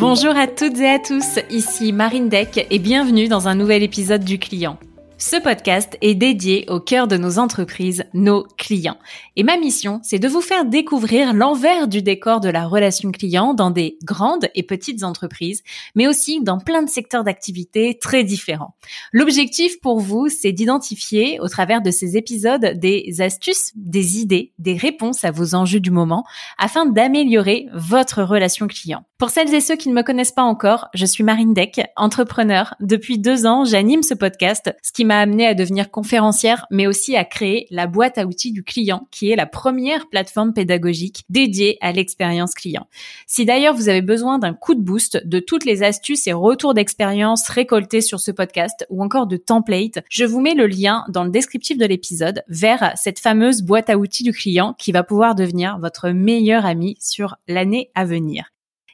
Bonjour à toutes et à tous, ici Marine Deck et bienvenue dans un nouvel épisode du client. Ce podcast est dédié au cœur de nos entreprises, nos clients. Et ma mission, c'est de vous faire découvrir l'envers du décor de la relation client dans des grandes et petites entreprises, mais aussi dans plein de secteurs d'activité très différents. L'objectif pour vous, c'est d'identifier au travers de ces épisodes des astuces, des idées, des réponses à vos enjeux du moment afin d'améliorer votre relation client. Pour celles et ceux qui ne me connaissent pas encore, je suis Marine Deck, entrepreneur. Depuis deux ans, j'anime ce podcast, ce qui m'a amené à devenir conférencière, mais aussi à créer la boîte à outils du client, qui est la première plateforme pédagogique dédiée à l'expérience client. Si d'ailleurs vous avez besoin d'un coup de boost de toutes les astuces et retours d'expérience récoltés sur ce podcast ou encore de templates, je vous mets le lien dans le descriptif de l'épisode vers cette fameuse boîte à outils du client qui va pouvoir devenir votre meilleur ami sur l'année à venir.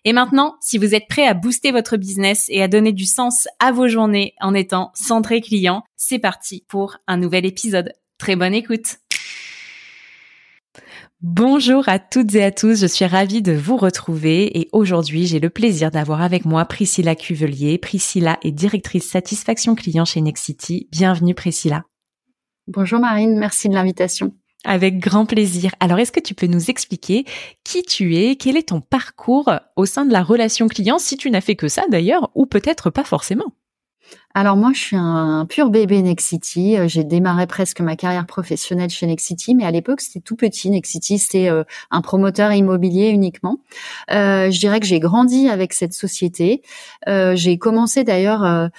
Et maintenant, si vous êtes prêt à booster votre business et à donner du sens à vos journées en étant centré client, c'est parti pour un nouvel épisode. Très bonne écoute. Bonjour à toutes et à tous, je suis ravie de vous retrouver et aujourd'hui j'ai le plaisir d'avoir avec moi Priscilla Cuvelier. Priscilla est directrice satisfaction client chez Nexity. Bienvenue Priscilla. Bonjour Marine, merci de l'invitation. Avec grand plaisir. Alors, est-ce que tu peux nous expliquer qui tu es, quel est ton parcours au sein de la relation client, si tu n'as fait que ça d'ailleurs, ou peut-être pas forcément? Alors moi, je suis un, pur bébé Nexity. Euh, j'ai démarré presque ma carrière professionnelle chez Nexity, mais à l'époque, c'était tout petit. Nexity, c'était euh, un promoteur immobilier uniquement. Euh, je dirais que j'ai grandi avec cette société. j'ai commencé d'ailleurs,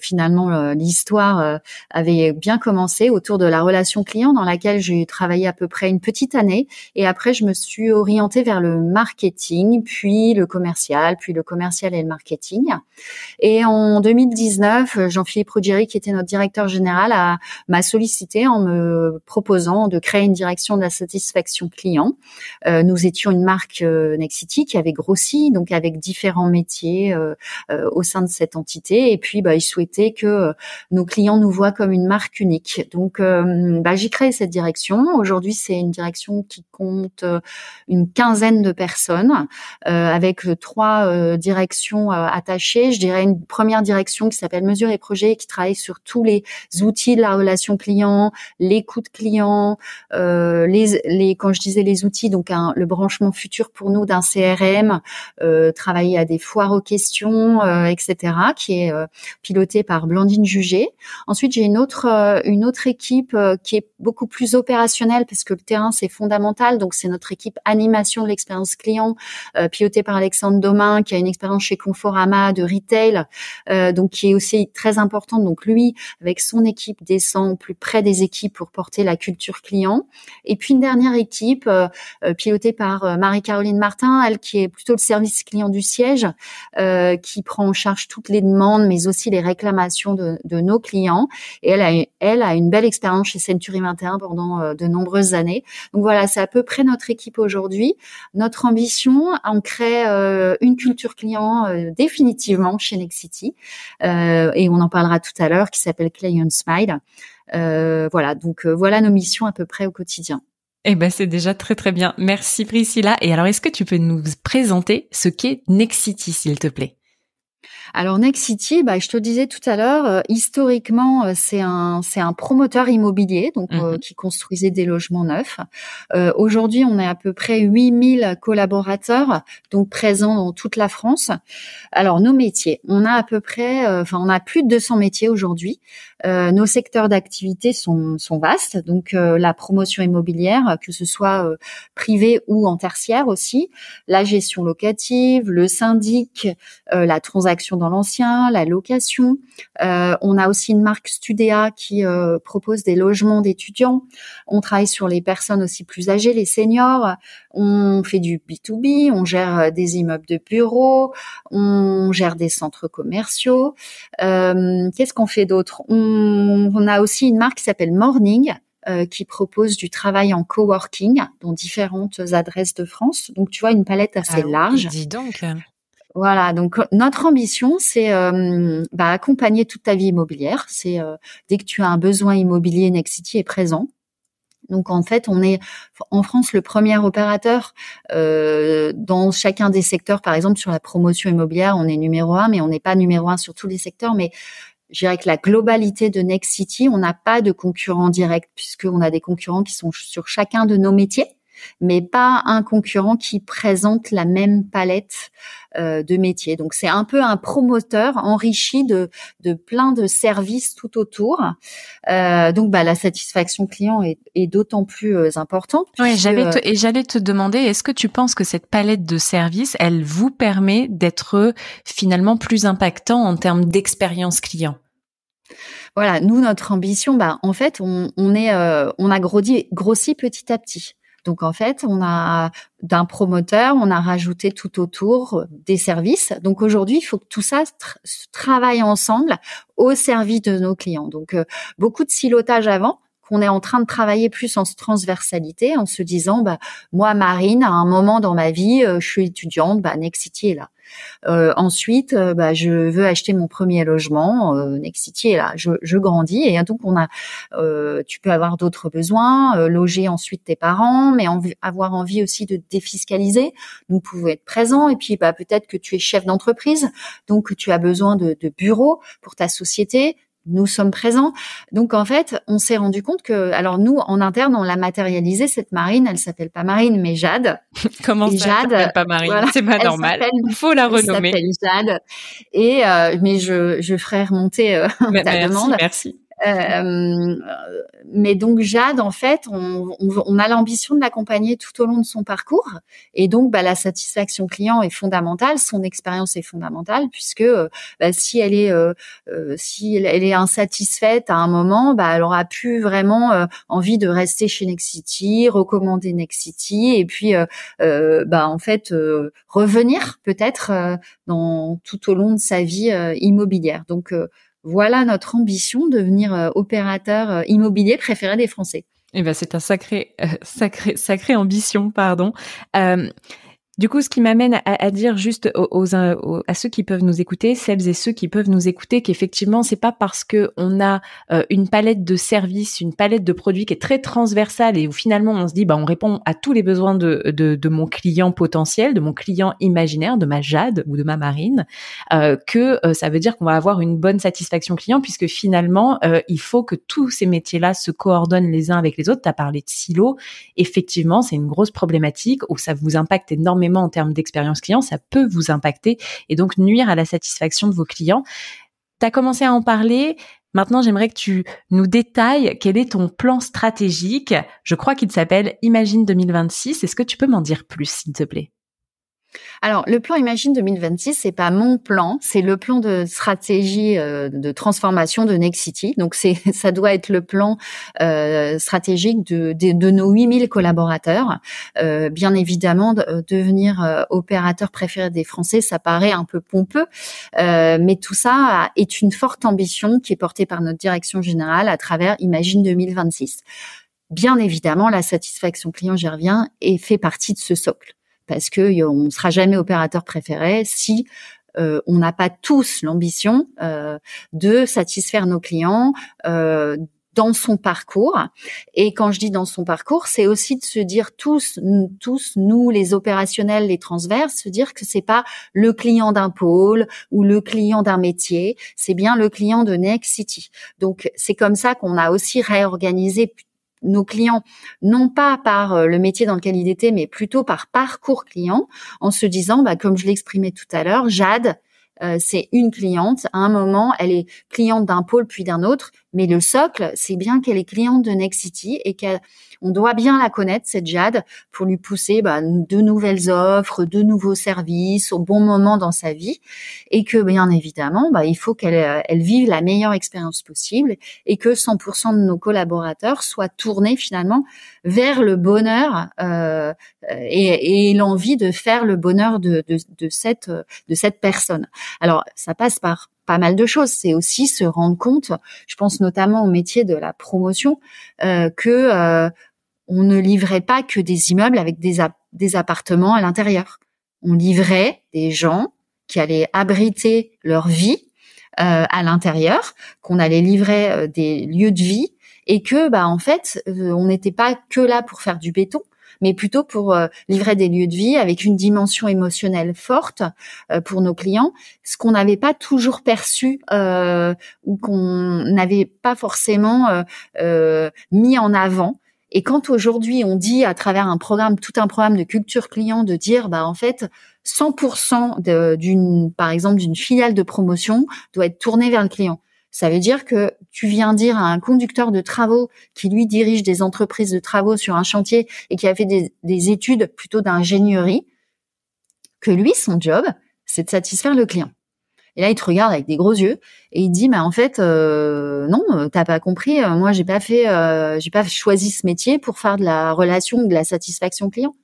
finalement, l'histoire avait bien commencé autour de la relation client dans laquelle j'ai travaillé à peu près une petite année. Et après, je me suis orientée vers le marketing, puis le commercial, puis le commercial et le marketing. Et en 2019, euh, Jean-Philippe Ruggieri, qui était notre directeur général, m'a sollicité en me proposant de créer une direction de la satisfaction client. Euh, nous étions une marque euh, Nexity qui avait grossi, donc avec différents métiers au sein de cette entité. Et puis, bah, il souhaitait que nos clients nous voient comme une marque unique. Donc, bah, j'ai créé cette direction. Aujourd'hui, c'est une direction qui compte une quinzaine de personnes, avec trois directions attachées. Je dirais une première direction qui s'appelle s'appelle Mesure et Projet, qui travaille sur tous les outils de la relation client, l'écoute client, euh, les, les, quand je disais les outils, donc le branchement futur pour nous d'un CRM, euh, travailler à des foires aux questions, euh, etc., qui est euh, piloté par Blandine Jugé. Ensuite, j'ai une autre euh, une autre équipe euh, qui est beaucoup plus opérationnelle parce que le terrain c'est fondamental. Donc c'est notre équipe animation de l'expérience client, pilotée par Alexandre Domain, qui a une expérience chez Conforama de retail, donc qui est très importante. Donc lui, avec son équipe, descend plus près des équipes pour porter la culture client. Et puis une dernière équipe euh, euh, pilotée par euh, Marie-Caroline Martin, elle qui est plutôt le service client du siège, qui prend en charge toutes les demandes, mais aussi les réclamations de, de nos clients. Et elle a, elle a une belle expérience chez Century 21 pendant de nombreuses années. Donc voilà, c'est à peu près notre équipe aujourd'hui. Notre ambition, on crée une culture client définitivement chez Nexity. Euh, et on en parlera tout à l'heure, qui s'appelle Client Smile. Euh, voilà, donc euh, voilà nos missions à peu près au quotidien. Eh ben c'est déjà très très bien. Merci Priscilla. Et alors est-ce que tu peux nous présenter ce qu'est Nexity s'il te plaît? Alors Next City, bah, je te disais tout à l'heure, euh, historiquement, euh, c'est un c'est un promoteur immobilier donc euh, mhm. qui construisait des logements neufs. Aujourd'hui, on est à peu près 8000 collaborateurs donc présents dans toute la France. Alors nos métiers, on a à peu près, enfin on a plus de 200 métiers aujourd'hui. Nos secteurs d'activité sont sont vastes, donc la promotion immobilière, que ce soit privée ou en tertiaire aussi, la gestion locative, le syndic, la transaction dans l'ancien, la location. Euh, on a aussi une marque Studéa qui euh, propose des logements d'étudiants. On travaille sur les personnes aussi plus âgées, les seniors. On fait du B2B, on gère euh, des immeubles de bureaux, on gère des centres commerciaux. Qu'est-ce qu'on fait d'autre? On, a aussi une marque qui s'appelle Morning. qui propose du travail en coworking dans différentes adresses de France. Donc tu vois une palette assez ah large. Dis donc. Voilà, donc euh, notre ambition, c'est euh, bah, accompagner toute ta vie immobilière. C'est euh, dès que tu as un besoin immobilier, Nexity est présent. Donc en fait, on est en France le premier opérateur euh, dans chacun des secteurs. Par exemple, sur la promotion immobilière, on est numéro un, mais on n'est pas numéro un sur tous les secteurs. Mais je dirais que la globalité de Next City, on n'a pas de concurrents directs puisqu'on a des concurrents qui sont sur chacun de nos métiers mais pas un concurrent qui présente la même palette euh, de métiers. Donc c'est un peu un promoteur enrichi de, de plein de services tout autour. Euh, donc bah, la satisfaction client est, est d'autant plus euh, importante. Oui, j'allais et j'allais te demander, est-ce que tu penses que cette palette de services, elle vous permet d'être finalement plus impactant en termes d'expérience client? Voilà, nous notre ambition, bah en fait, on, on est, on a grossi, grossi petit à petit. Donc en fait, on a d'un promoteur, on a rajouté tout autour des services. Donc aujourd'hui, il faut que tout ça travaille ensemble au service de nos clients. Donc euh, beaucoup de silotage avant qu'on est en train de travailler plus en transversalité, en se disant, bah, moi, Marine, à un moment dans ma vie, euh, je suis étudiante, bah, Nexity est là. Euh, ensuite, euh, bah, je veux acheter mon premier logement. Euh, Next City là. Je, grandis et donc on a. Euh, tu peux avoir d'autres besoins, loger ensuite tes parents, mais avoir envie aussi de défiscaliser. Nous pouvons être présents et puis bah, peut-être que tu es chef d'entreprise, donc tu as besoin de, de bureaux pour ta société nous sommes présents. Donc en fait, on s'est rendu compte que, alors nous en interne, on l'a matérialisé cette Marine. Elle s'appelle pas Marine, mais Jade. Comment ça Jade pas Marine? C'est pas normal. Il faut la renommer. Elle s'appelle Jade. Et euh, mais je je ferai remonter euh, ta merci, demande. Merci. Euh, mais donc Jade, en fait, on, on, a l'ambition de l'accompagner tout au long de son parcours, et donc bah, la satisfaction client est fondamentale, son expérience est fondamentale, puisque euh, bah, si elle est euh, euh, si elle est insatisfaite à un moment, bah, elle aura plus vraiment envie de rester chez Nexity, recommander Nexity, et puis bah, en fait revenir peut-être dans tout au long de sa vie immobilière. Donc voilà notre ambition, devenir euh, opérateur euh, immobilier préféré des Français. Eh ben, c'est un sacré, euh, sacré, sacré ambition, pardon. Du coup, ce qui m'amène à, dire juste aux, à ceux qui peuvent nous écouter, celles et ceux qui peuvent nous écouter, qu'effectivement, c'est pas parce que on a euh, une palette de services, une palette de produits qui est très transversale et où finalement on se dit, bah, on répond à tous les besoins de, de, de mon client potentiel, de mon client imaginaire, de ma Jade ou de ma Marine, euh, que euh, ça veut dire qu'on va avoir une bonne satisfaction client puisque finalement, il faut que tous ces métiers-là se coordonnent les uns avec les autres. Tu as parlé de silos. Effectivement, c'est une grosse problématique où ça vous impacte énormément en termes d'expérience client, ça peut vous impacter et donc nuire à la satisfaction de vos clients. Tu as commencé à en parler. Maintenant, j'aimerais que tu nous détailles quel est ton plan stratégique. Je crois qu'il s'appelle Imagine 2026. Est-ce que tu peux m'en dire plus, s'il te plaît? Alors, le plan Imagine 2026, c'est pas mon plan, c'est le plan de stratégie euh, de transformation de Nexity. Donc, c'est ça doit être le plan euh, stratégique de, de, de, nos 8000 collaborateurs. Euh, bien évidemment, devenir opérateur préféré des Français, ça paraît un peu pompeux, mais tout ça est une forte ambition qui est portée par notre direction générale à travers Imagine 2026. Bien évidemment, la satisfaction client, j'y reviens, est fait partie de ce socle parce que on ne sera jamais opérateur préféré si euh, on n'a pas tous l'ambition euh, de satisfaire nos clients euh, dans son parcours. Et quand je dis dans son parcours, c'est aussi de se dire tous, tous nous les opérationnels, les transverses, se dire que c'est pas le client d'un pôle ou le client d'un métier, c'est bien le client de Next City. Donc c'est comme ça qu'on a aussi réorganisé nos clients, non pas par euh, le métier dans lequel ils étaient, mais plutôt par parcours client, en se disant, bah, comme je l'exprimais tout à l'heure, Jade, euh, c'est une cliente. À un moment, elle est cliente d'un pôle puis d'un autre, mais le socle, c'est bien qu'elle est cliente de Nexity et qu'elle on doit bien la connaître, cette Jade, pour lui pousser bah, de nouvelles offres, de nouveaux services au bon moment dans sa vie. Et que, bien évidemment, bah, il faut qu'elle euh, elle vive la meilleure expérience possible et que 100% de nos collaborateurs soient tournés finalement vers le bonheur euh, et, et l'envie de faire le bonheur de, de, de, cette, de cette personne. Alors, ça passe par pas mal de choses. C'est aussi se rendre compte, je pense notamment au métier de la promotion, euh, que euh, on ne livrait pas que des immeubles avec des, appartements à l'intérieur. On livrait des gens qui allaient abriter leur vie euh, à l'intérieur, qu'on allait livrer euh, des lieux de vie et que bah en fait on n'était pas que là pour faire du béton mais plutôt pour euh, livrer des lieux de vie avec une dimension émotionnelle forte euh, pour nos clients, ce qu'on n'avait pas toujours perçu euh, ou qu'on n'avait pas forcément mis en avant. Et quand aujourd'hui on dit à travers un programme, tout un programme de culture client, de dire, bah en fait, 100% d'une, par exemple, d'une filiale de promotion doit être tournée vers le client. Ça veut dire que tu viens dire à un conducteur de travaux qui lui dirige des entreprises de travaux sur un chantier et qui a fait des, études plutôt d'ingénierie, que lui, son job, c'est de satisfaire le client. Et là, il te regarde avec des gros yeux et il dit, mais en fait, euh, non, t'as pas compris. Euh, moi, j'ai pas fait, euh, j'ai pas choisi ce métier pour faire de la relation ou de la satisfaction client.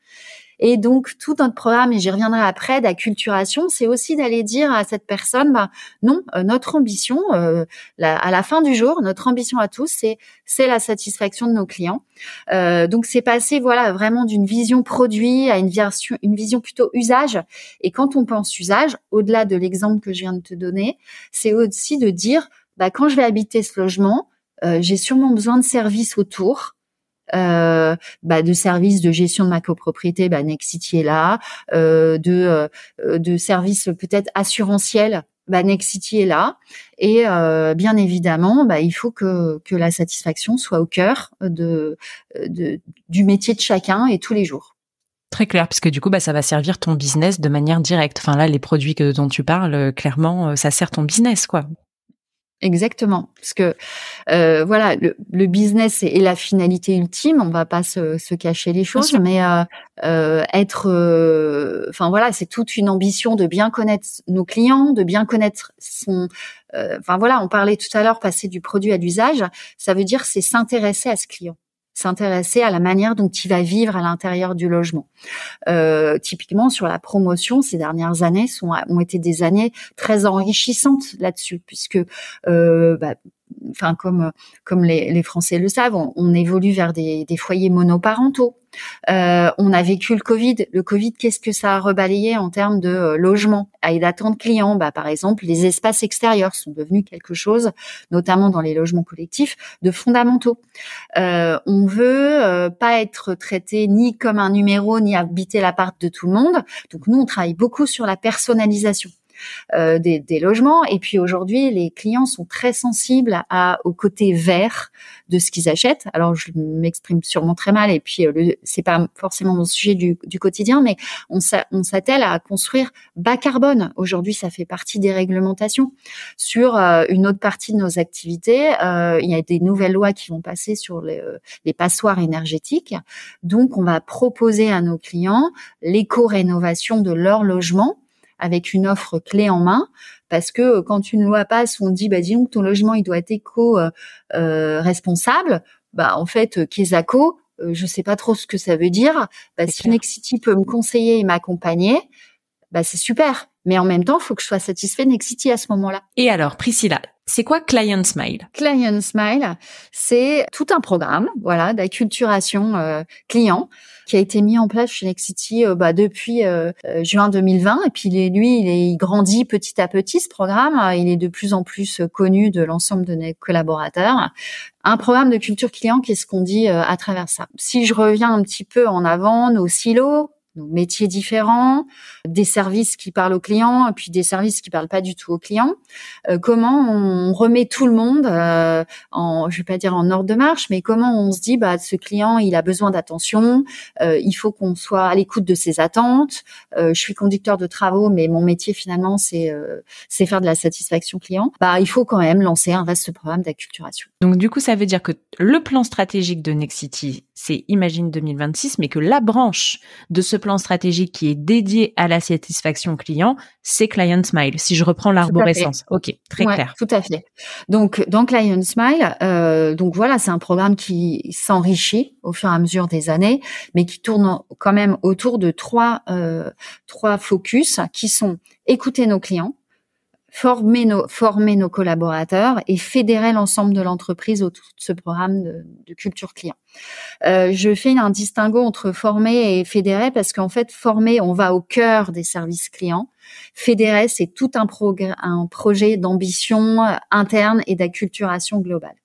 Et donc tout notre programme, et j'y reviendrai après, d'acculturation, c'est aussi d'aller dire à cette personne, bah non, euh, notre ambition, euh, à la fin du jour, notre ambition à tous, c'est c'est la satisfaction de nos clients. Euh, donc c'est passé voilà vraiment d'une vision produit à une version, une vision plutôt usage. Et quand on pense usage, au-delà de l'exemple que je viens de te donner, c'est aussi de dire, bah quand je vais habiter ce logement, j'ai sûrement besoin de services autour euh, bah, de services de gestion de ma copropriété, bah, Nexity est là, euh, de, euh, de services peut-être assurantiels, bah, Nexity est là. Et bien évidemment, bah, il faut que, que la satisfaction soit au cœur de, de, du métier de chacun et tous les jours. Très clair, puisque du coup, bah, ça va servir ton business de manière directe. Enfin là, les produits que, dont tu parles, clairement, ça sert ton business, quoi. Exactement, parce que euh, voilà, le, le, business est, la finalité ultime. On va pas se, se cacher les choses, mais euh, euh, être, euh, enfin voilà, c'est toute une ambition de bien connaître nos clients, de bien connaître son. Euh, enfin voilà, on parlait tout à l'heure passer du produit à l'usage. Ça veut dire c'est s'intéresser à ce client s'intéresser à la manière dont il va vivre à l'intérieur du logement. Euh, typiquement sur la promotion, ces dernières années sont, ont été des années très enrichissantes là-dessus, puisque euh, bah, enfin comme comme les, les, Français le savent, on, évolue vers des, des foyers monoparentaux. Euh, on a vécu le Covid. Le Covid, qu'est-ce que ça a rebalayé en termes de euh, logement et d'attente client? Bah, Par exemple, les espaces extérieurs sont devenus quelque chose, notamment dans les logements collectifs, de fondamentaux. Euh, on veut euh, pas être traité ni comme un numéro, ni habiter l'appart de tout le monde. Donc nous, on travaille beaucoup sur la personnalisation. Euh, des, logements. Et puis aujourd'hui, les clients sont très sensibles à, au côté vert de ce qu'ils achètent. Alors je m'exprime sûrement très mal et puis euh, c'est pas forcément mon sujet du, quotidien, mais on s'attelle à construire bas carbone. Aujourd'hui, ça fait partie des réglementations. Sur euh, une autre partie de nos activités, il y a des nouvelles lois qui vont passer sur les, les passoires énergétiques. Donc, on va proposer à nos clients l'éco-rénovation de leur logement avec une offre clé en main. Parce que euh, quand une loi passe on dit bah dis donc ton logement il doit être éco euh, euh responsable bah en fait euh, Kesako euh, je sais pas trop ce que ça veut dire. Bah, si Nexity peut me conseiller et m'accompagner bah c'est super. Mais en même temps il faut que je sois satisfait Nexity à ce moment-là. Et alors Priscilla c'est quoi Client Smile? Client Smile, c'est tout un programme, voilà, d'acculturation euh, client qui a été mis en place chez Nexity euh, bah, depuis euh, juin 2020. Et puis lui, il, est, il grandit petit à petit ce programme. Il est de plus en plus connu de l'ensemble de nos collaborateurs. Un programme de culture client, qu'est-ce qu'on dit à travers ça? Si je reviens un petit peu en avant, nos silos, nos métiers différents, des services qui parlent aux clients, puis des services qui parlent pas du tout aux clients. Euh, comment on remet tout le monde euh, en, je vais pas dire en ordre de marche, mais comment on se dit, bah, ce client, il a besoin d'attention, euh, il faut qu'on soit à l'écoute de ses attentes. je suis conducteur de travaux, mais mon métier finalement, c'est c'est faire de la satisfaction client. Bah, il faut quand même lancer un vaste programme d'acculturation. Donc du coup, ça veut dire que le plan stratégique de Nexity, c'est Imagine 2026, mais que la branche de ce plan stratégique qui est dédié à la satisfaction client, c'est Client Smile. Si je reprends l'arborescence. Ok, très clair. Tout à fait. Donc dans Client Smile, euh, donc voilà, c'est un programme qui s'enrichit au fur et à mesure des années, mais qui tourne quand même autour de trois euh, trois focus qui sont écouter nos clients, former nos, former nos collaborateurs et fédérer l'ensemble de l'entreprise autour de ce programme de, culture client. Euh, je fais un distinguo entre former et fédérer parce qu'en fait, former, on va au cœur des services clients. Fédérer, c'est tout un, un projet d'ambition interne et d'acculturation globale.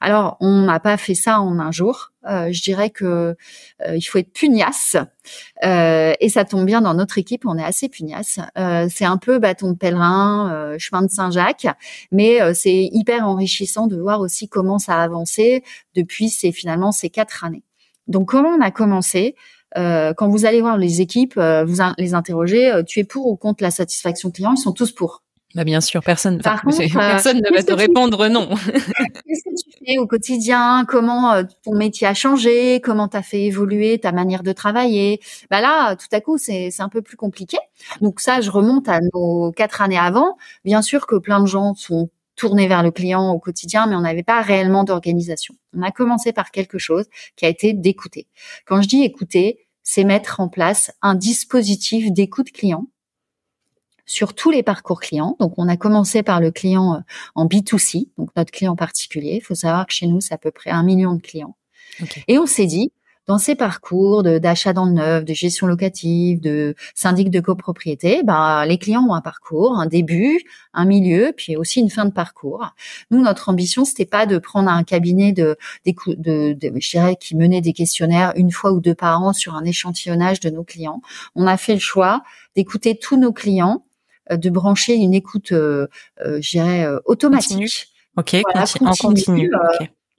Alors, on n'a pas fait ça en un jour. Euh, je dirais que euh, il faut être pugnace euh, et ça tombe bien dans notre équipe. On est assez pugnace. c'est un peu bâton de pèlerin, chemin de Saint-Jacques, mais c'est hyper enrichissant de voir aussi comment ça a avancé depuis ces finalement ces quatre années. Donc, comment on a commencé? Quand vous allez voir les équipes, vous les interrogez, tu es pour ou contre la satisfaction client? Ils sont tous pour. Bah bien sûr, personne, personne ne va te répondre non. Qu'est-ce que tu fais au quotidien? Comment euh, ton métier a changé? Comment t'as fait évoluer ta manière de travailler? Bah là, tout à coup, c'est un peu plus compliqué. Donc ça, je remonte à nos quatre années avant. Bien sûr que plein de gens sont tournés vers le client au quotidien, mais on n'avait pas réellement d'organisation. On a commencé par quelque chose qui a été d'écouter. Quand je dis écouter, c'est mettre en place un dispositif d'écoute client sur tous les parcours clients. Donc, on a commencé par le client euh, en B2C, donc notre client particulier. Il faut savoir que chez nous, c'est à peu près un million de clients. Et on s'est dit, dans ces parcours d'achat dans le neuf, de gestion locative, de syndic de copropriété, bah, les clients ont un parcours, un début, un milieu, puis aussi une fin de parcours. Nous, notre ambition, c'était pas de prendre un cabinet de, de, de, je dirais, qui menait des questionnaires une fois ou deux par an sur un échantillonnage de nos clients. On a fait le choix d'écouter tous nos clients de brancher une écoute, euh, euh je dirais, euh, automatique. Ok, en continu.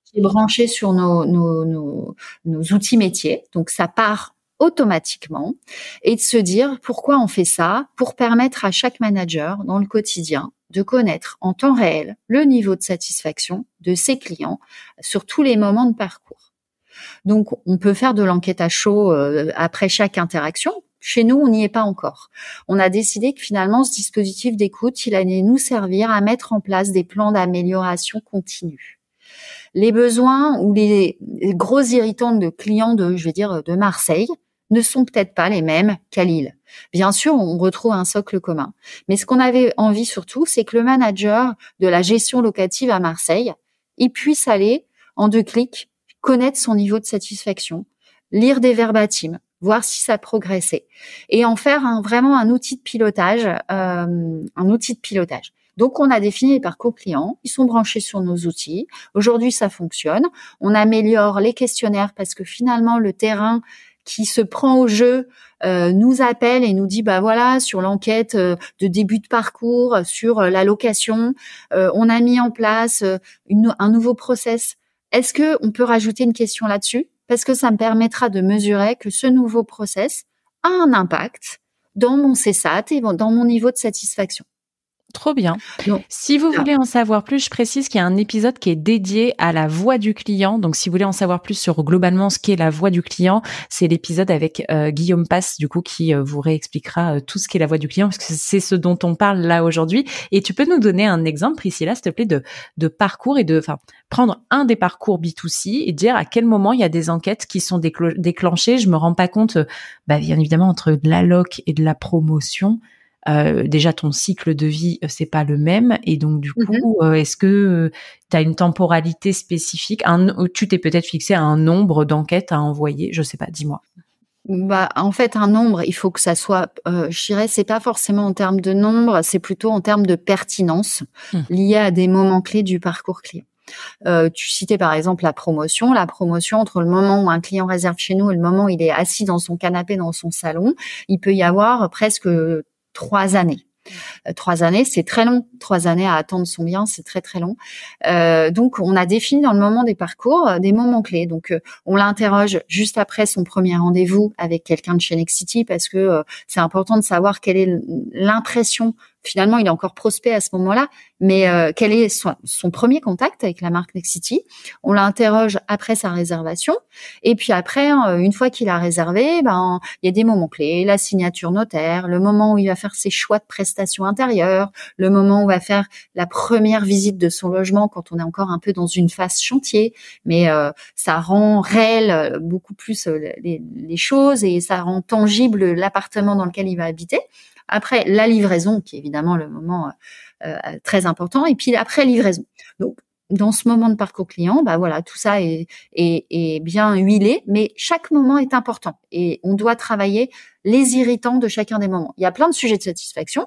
Qui est branchée sur nos, nos, nos, nos outils métiers. Donc ça part automatiquement et de se dire pourquoi on fait ça? Pour permettre à chaque manager dans le quotidien de connaître en temps réel le niveau de satisfaction de ses clients sur tous les moments de parcours. Donc, on peut faire de l'enquête à chaud après chaque interaction chez nous, on n'y est pas encore. On a décidé que finalement, ce dispositif d'écoute, il allait nous servir à mettre en place des plans d'amélioration continue. Les besoins ou les, gros irritants de clients de, je vais dire, de Marseille ne sont peut-être pas les mêmes qu'à Lille. Bien sûr, on retrouve un socle commun. Mais ce qu'on avait envie surtout, c'est que le manager de la gestion locative à Marseille, il puisse aller en deux clics connaître son niveau de satisfaction, lire des verbatims, voir si ça progressait et en faire vraiment un outil de pilotage, euh, un outil de pilotage. Donc, on a défini les parcours clients. Ils sont branchés sur nos outils. Aujourd'hui, ça fonctionne. On améliore les questionnaires parce que finalement, le terrain qui se prend au jeu euh, nous appelle et nous dit bah voilà sur l'enquête euh, de début de parcours sur la location on a mis en place un nouveau process est-ce que on peut rajouter une question là-dessus? Parce que ça me permettra de mesurer que ce nouveau process a un impact dans mon CSAT et dans mon niveau de satisfaction. Trop bien. si vous voulez en savoir plus, je précise qu'il y a un épisode qui est dédié à la voix du client. Donc, si vous voulez en savoir plus sur globalement ce qu'est la voix du client, c'est l'épisode avec euh, Guillaume Passe, du coup, qui euh, vous réexpliquera euh, tout ce qu'est la voix du client, parce que c'est ce dont on parle là aujourd'hui. Et tu peux nous donner un exemple, Priscilla, s'il te plaît, de, de parcours et de, enfin, prendre un des parcours B2C et dire à quel moment il y a des enquêtes qui sont déclenchées. Je me rends pas compte, bah, bien évidemment, entre de l'alloc et de la promotion euh, déjà ton cycle de vie euh, c'est pas le même et donc du mmh coup euh, est-ce que tu as une temporalité spécifique un, tu t'es peut-être fixé à un nombre d'enquêtes à envoyer? Je sais pas dis-moi bah, en fait, un nombre, il faut que ça soit, euh, je dirais, c'est pas forcément en termes de nombre, c'est plutôt en termes de pertinence mmh. liée à des moments clés du parcours client. Euh, tu citais par exemple la promotion. La promotion entre le moment où un client réserve chez nous et le moment où il est assis dans son canapé dans son salon, il peut y avoir presque trois années. Euh, trois années, c'est très long. Trois années à attendre son bien, c'est très très long. Euh, donc, on a défini dans le moment des parcours euh, des moments clés. Donc, on l'interroge juste après son premier rendez-vous avec quelqu'un de chez Nexity parce que c'est important de savoir quelle est l'impression finalement, il est encore prospect à ce moment-là, mais euh, quel est son, premier contact avec la marque Nexity On l'interroge après sa réservation, et puis après, euh, une fois qu'il a réservé, ben il y a des moments clés, la signature notaire, le moment où il va faire ses choix de prestations intérieures, le moment où il va faire la première visite de son logement quand on est encore un peu dans une phase chantier, mais euh, ça rend réel beaucoup plus les, les choses et ça rend tangible l'appartement dans lequel il va habiter. Après, la livraison, qui est évidemment le moment euh, euh, très important. Et puis après, livraison. Donc, dans ce moment de parcours client, bah voilà, tout ça est, est, est, bien huilé, mais chaque moment est important et on doit travailler les irritants de chacun des moments. Il y a plein de sujets de satisfaction,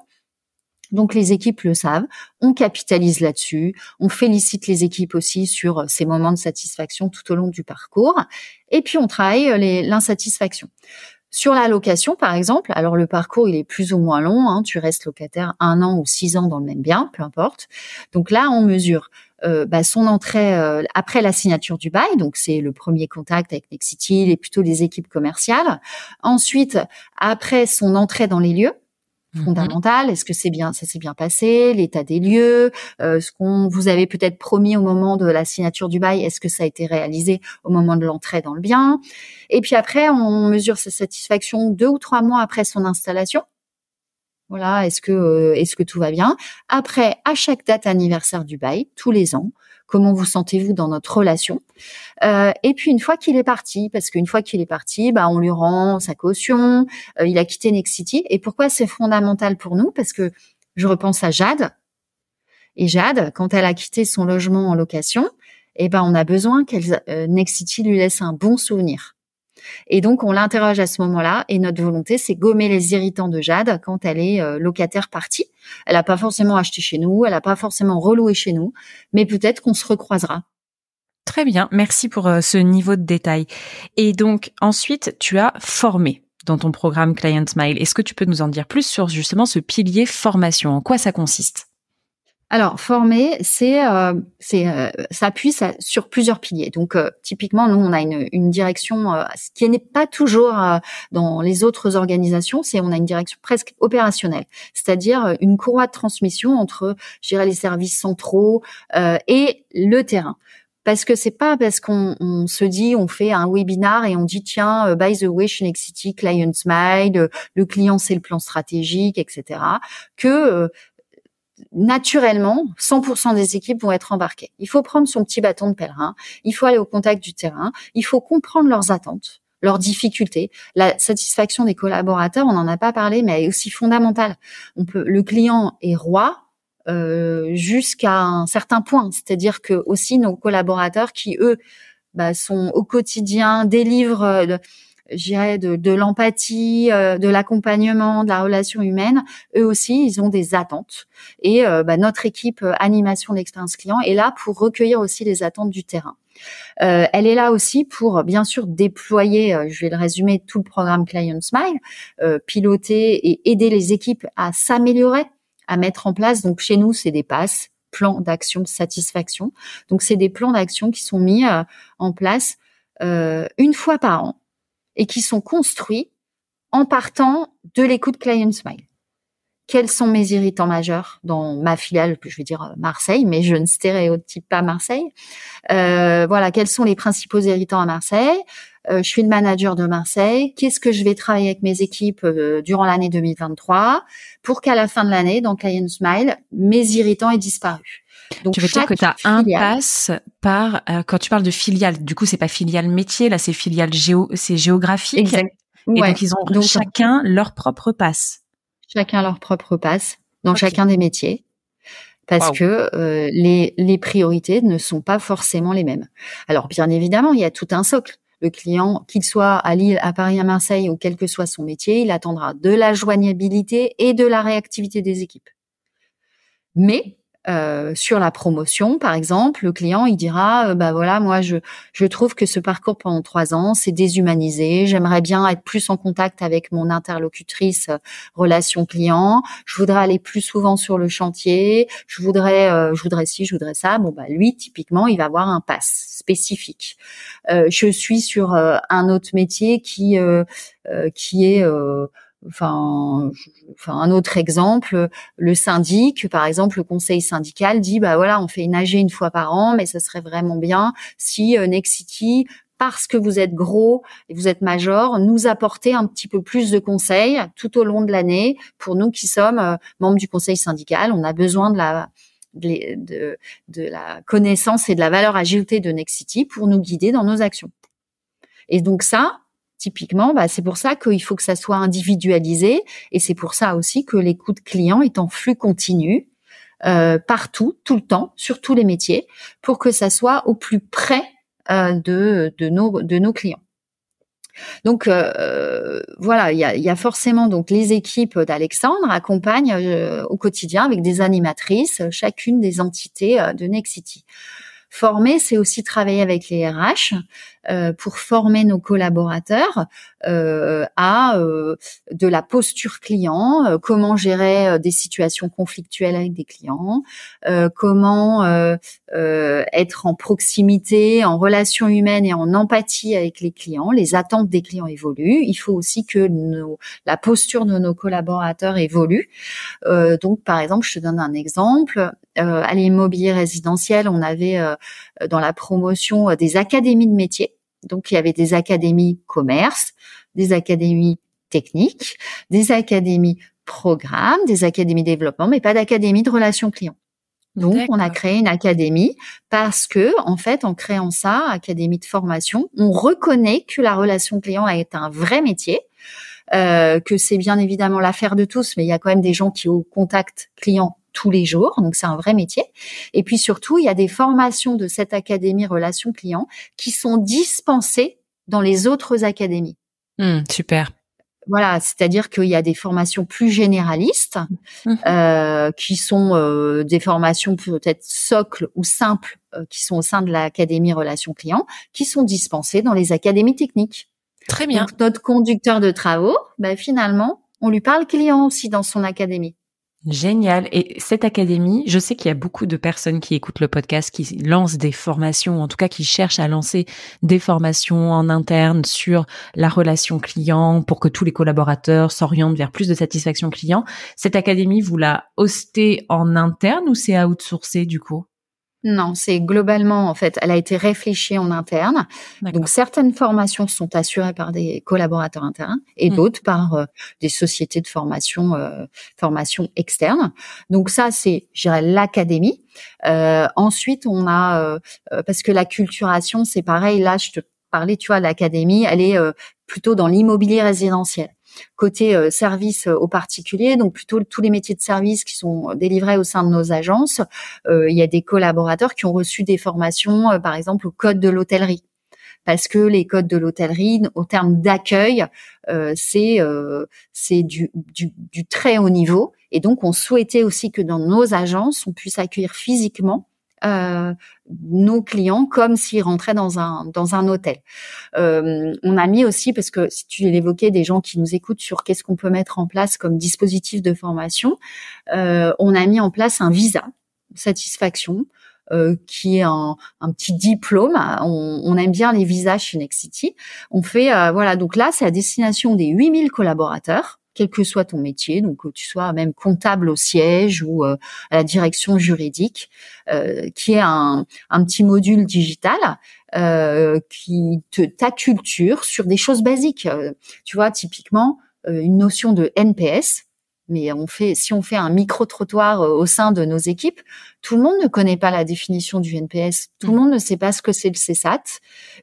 Donc les équipes le savent, on capitalise là-dessus, on félicite les équipes aussi sur ces moments de satisfaction tout au long du parcours, et puis on travaille euh, l'insatisfaction. Sur la location, par exemple, alors le parcours il est plus ou moins long, hein, tu restes locataire un an ou six ans dans le même bien, peu importe. Donc là, on mesure euh, bah, son entrée après la signature du bail, donc c'est le premier contact avec Nexity, et plutôt les équipes commerciales. Ensuite, après son entrée dans les lieux, fondamentale. Est-ce que c'est bien, ça s'est bien passé, l'état des lieux, euh, ce qu'on vous avait peut-être promis au moment de la signature du bail, est-ce que ça a été réalisé au moment de l'entrée dans le bien? Et puis après, on mesure sa satisfaction deux ou trois mois après son installation. Voilà, est-ce que euh, est-ce que tout va bien? Après, à chaque date anniversaire du bail, tous les ans, comment vous sentez-vous dans notre relation euh, Et puis une fois qu'il est parti, parce qu'une fois qu'il est parti, bah on lui rend sa caution, euh, il a quitté Next City. Et pourquoi c'est fondamental pour nous? Parce que je repense à Jade. Et Jade, quand elle a quitté son logement en location, eh ben on a besoin qu'elle euh, Next City lui laisse un bon souvenir. Et donc, on l'interroge à ce moment-là. Et notre volonté, c'est gommer les irritants de Jade quand elle est euh, locataire partie. Elle n'a pas forcément acheté chez nous, elle n'a pas forcément reloué chez nous, mais peut-être qu'on se recroisera. Très bien, merci pour euh, ce niveau de détail. Et donc, ensuite, tu as formé dans ton programme Client Smile. Est-ce que tu peux nous en dire plus sur justement ce pilier formation? En quoi ça consiste? Alors, former, c'est euh, euh, s'appuie sur plusieurs piliers. Donc, euh, typiquement, nous, on a une, direction euh, ce qui n'est pas toujours dans les autres organisations. C'est on a une direction presque opérationnelle, c'est-à-dire une courroie de transmission entre, gérer les services centraux et le terrain parce que c'est pas parce qu'on on se dit on fait un webinar et on dit tiens by the way chez Nexity Client Smile le client c'est le plan stratégique etc que naturellement, 100% des équipes vont être embarquées. Il faut prendre son petit bâton de pèlerin, il faut aller au contact du terrain, il faut comprendre leurs attentes, leurs difficultés. La satisfaction des collaborateurs, on n'en a pas parlé, mais elle est aussi fondamentale. On peut, le client est roi euh, jusqu'à un certain point, c'est-à-dire que aussi nos collaborateurs qui eux bah, sont au quotidien délivrent euh, j'irais de, de l'empathie, euh, de l'accompagnement, de la relation humaine, eux aussi, ils ont des attentes. Et euh, bah, notre équipe euh, animation d'expérience client est là pour recueillir aussi les attentes du terrain. elle est là aussi pour bien sûr déployer, je vais le résumer, tout le programme Client Smile, piloter et aider les équipes à s'améliorer, à mettre en place. Donc chez nous, c'est des passes, plans d'action de satisfaction. Donc c'est des plans d'action qui sont mis en place une fois par an et qui sont construits en partant de l'écoute Client Smile. Quels sont mes irritants majeurs dans ma filiale, je vais dire Marseille, mais je ne stéréotype pas Marseille. Euh, voilà, quels sont les principaux irritants à Marseille? Euh, Je suis le manager de Marseille. Qu'est-ce que je vais travailler avec mes équipes euh, durant l'année 2023 pour qu'à la fin de l'année, dans Client Smile, mes irritants aient disparu. Donc, tu veux dire que tu as un pass par euh, quand tu parles de filiale. Du coup, c'est pas filiale métier, là, c'est filiale géo, c'est géographique. Exact. Et donc ils ont chacun leur propre passe. Chacun leur propre passe dans chacun des métiers. Parce que euh, les, les priorités ne sont pas forcément les mêmes. Alors bien évidemment, il y a tout un socle. Le client, qu'il soit à Lille, à Paris, à Marseille ou quel que soit son métier, il attendra de la joignabilité et de la réactivité des équipes. Mais euh, sur la promotion, par exemple, le client il dira, euh, bah voilà, moi je je trouve que ce parcours pendant trois ans c'est déshumanisé. J'aimerais bien être plus en contact avec mon interlocutrice euh, relation client. Je voudrais aller plus souvent sur le chantier. Je voudrais, je voudrais ci, je voudrais ça. Bon bah lui typiquement il va avoir un pass spécifique. je suis sur un autre métier qui qui est Enfin, un autre exemple, le syndic, par exemple, le conseil syndical dit, bah voilà, on fait une AG une fois par an, mais ça serait vraiment bien si euh, Nexity, parce que vous êtes gros et vous êtes major, nous apporter un petit peu plus de conseils tout au long de l'année. Pour nous qui sommes euh, membres du conseil syndical, on a besoin de la de, de la connaissance et de la valeur ajoutée de Nexity pour nous guider dans nos actions. Et donc ça, Typiquement, bah, c'est pour ça qu'il faut que ça soit individualisé et c'est pour ça aussi que l'écoute client est en flux continu euh, partout, tout le temps, sur tous les métiers, pour que ça soit au plus près euh, de, de, nos, de nos clients. Donc euh, voilà, il y a, y a, forcément donc les équipes d'Alexandre accompagnent euh, au quotidien avec des animatrices chacune des entités euh, de Nexity. Former, c'est aussi travailler avec les RH euh, pour former nos collaborateurs euh, à euh, de la posture client, comment gérer des situations conflictuelles avec des clients, comment être en proximité, en relation humaine et en empathie avec les clients. Les attentes des clients évoluent. Il faut aussi que la posture de nos collaborateurs évolue. donc, par exemple, je te donne un exemple. À l'immobilier résidentiel, on avait dans la promotion des académies de métiers donc il y avait des académies commerce, des académies techniques, des académies programmes, des académies développement, mais pas d'académie de relations clients. Donc, on a créé une académie parce que, en fait, en créant ça, académie de formation, on reconnaît que la relation client est un vrai métier, euh, que c'est bien évidemment l'affaire de tous, mais il y a quand même des gens qui au contact client tous les jours, donc c'est un vrai métier. Et puis surtout, il y a des formations de cette académie relations clients qui sont dispensées dans les autres académies. Mmh, super. Voilà, c'est-à-dire qu'il y a des formations plus généralistes, mmh. euh, qui sont euh, des formations peut-être socles ou simples, euh, qui sont au sein de l'académie relations clients, qui sont dispensées dans les académies techniques. Très bien. Donc notre conducteur de travaux, ben, finalement, on lui parle client aussi dans son académie. Génial. Et cette académie, je sais qu'il y a beaucoup de personnes qui écoutent le podcast, qui lancent des formations, en tout cas qui cherchent à lancer des formations en interne sur la relation client pour que tous les collaborateurs s'orientent vers plus de satisfaction client. Cette académie, vous la hostez en interne ou c'est outsourcé du coup? Non, c'est globalement en fait, elle a été réfléchie en interne. Donc certaines formations sont assurées par des collaborateurs internes et mmh. d'autres par euh, des sociétés de formation, euh, formation externe. Donc ça, c'est, je dirais, l'académie. Euh, ensuite, on a euh, parce que la culturation, c'est pareil. Là, je te parlais, tu vois, l'académie, elle est plutôt dans l'immobilier résidentiel côté euh, service euh, aux particuliers, donc plutôt tous les métiers de service qui sont délivrés au sein de nos agences. Euh, il y a des collaborateurs qui ont reçu des formations, par exemple au code de l'hôtellerie parce que les codes de l'hôtellerie, au terme d'accueil, c'est c'est du, du, du, très haut niveau. Et donc, on souhaitait aussi que dans nos agences, on puisse accueillir physiquement euh, nos clients comme s'ils rentraient dans un dans un hôtel. Euh, on a mis aussi parce que si tu l'évoquais des gens qui nous écoutent sur qu'est-ce qu'on peut mettre en place comme dispositif de formation, euh, on a mis en place un visa satisfaction. Euh, qui est un, un, petit diplôme. On, on, aime bien les visas chez Nexity. On fait, euh, voilà, donc là, c'est à destination des 8000 collaborateurs quel que soit ton métier, donc que tu sois même comptable au siège ou euh, à la direction juridique, euh, qui est un, un, petit module digital euh, qui te ta culture sur des choses basiques. tu vois, typiquement une notion de NPS. Mais on fait, si on fait un micro trottoir au sein de nos équipes, tout le monde ne connaît pas la définition du NPS. Tout le mmh. monde ne sait pas ce que c'est le CSAT.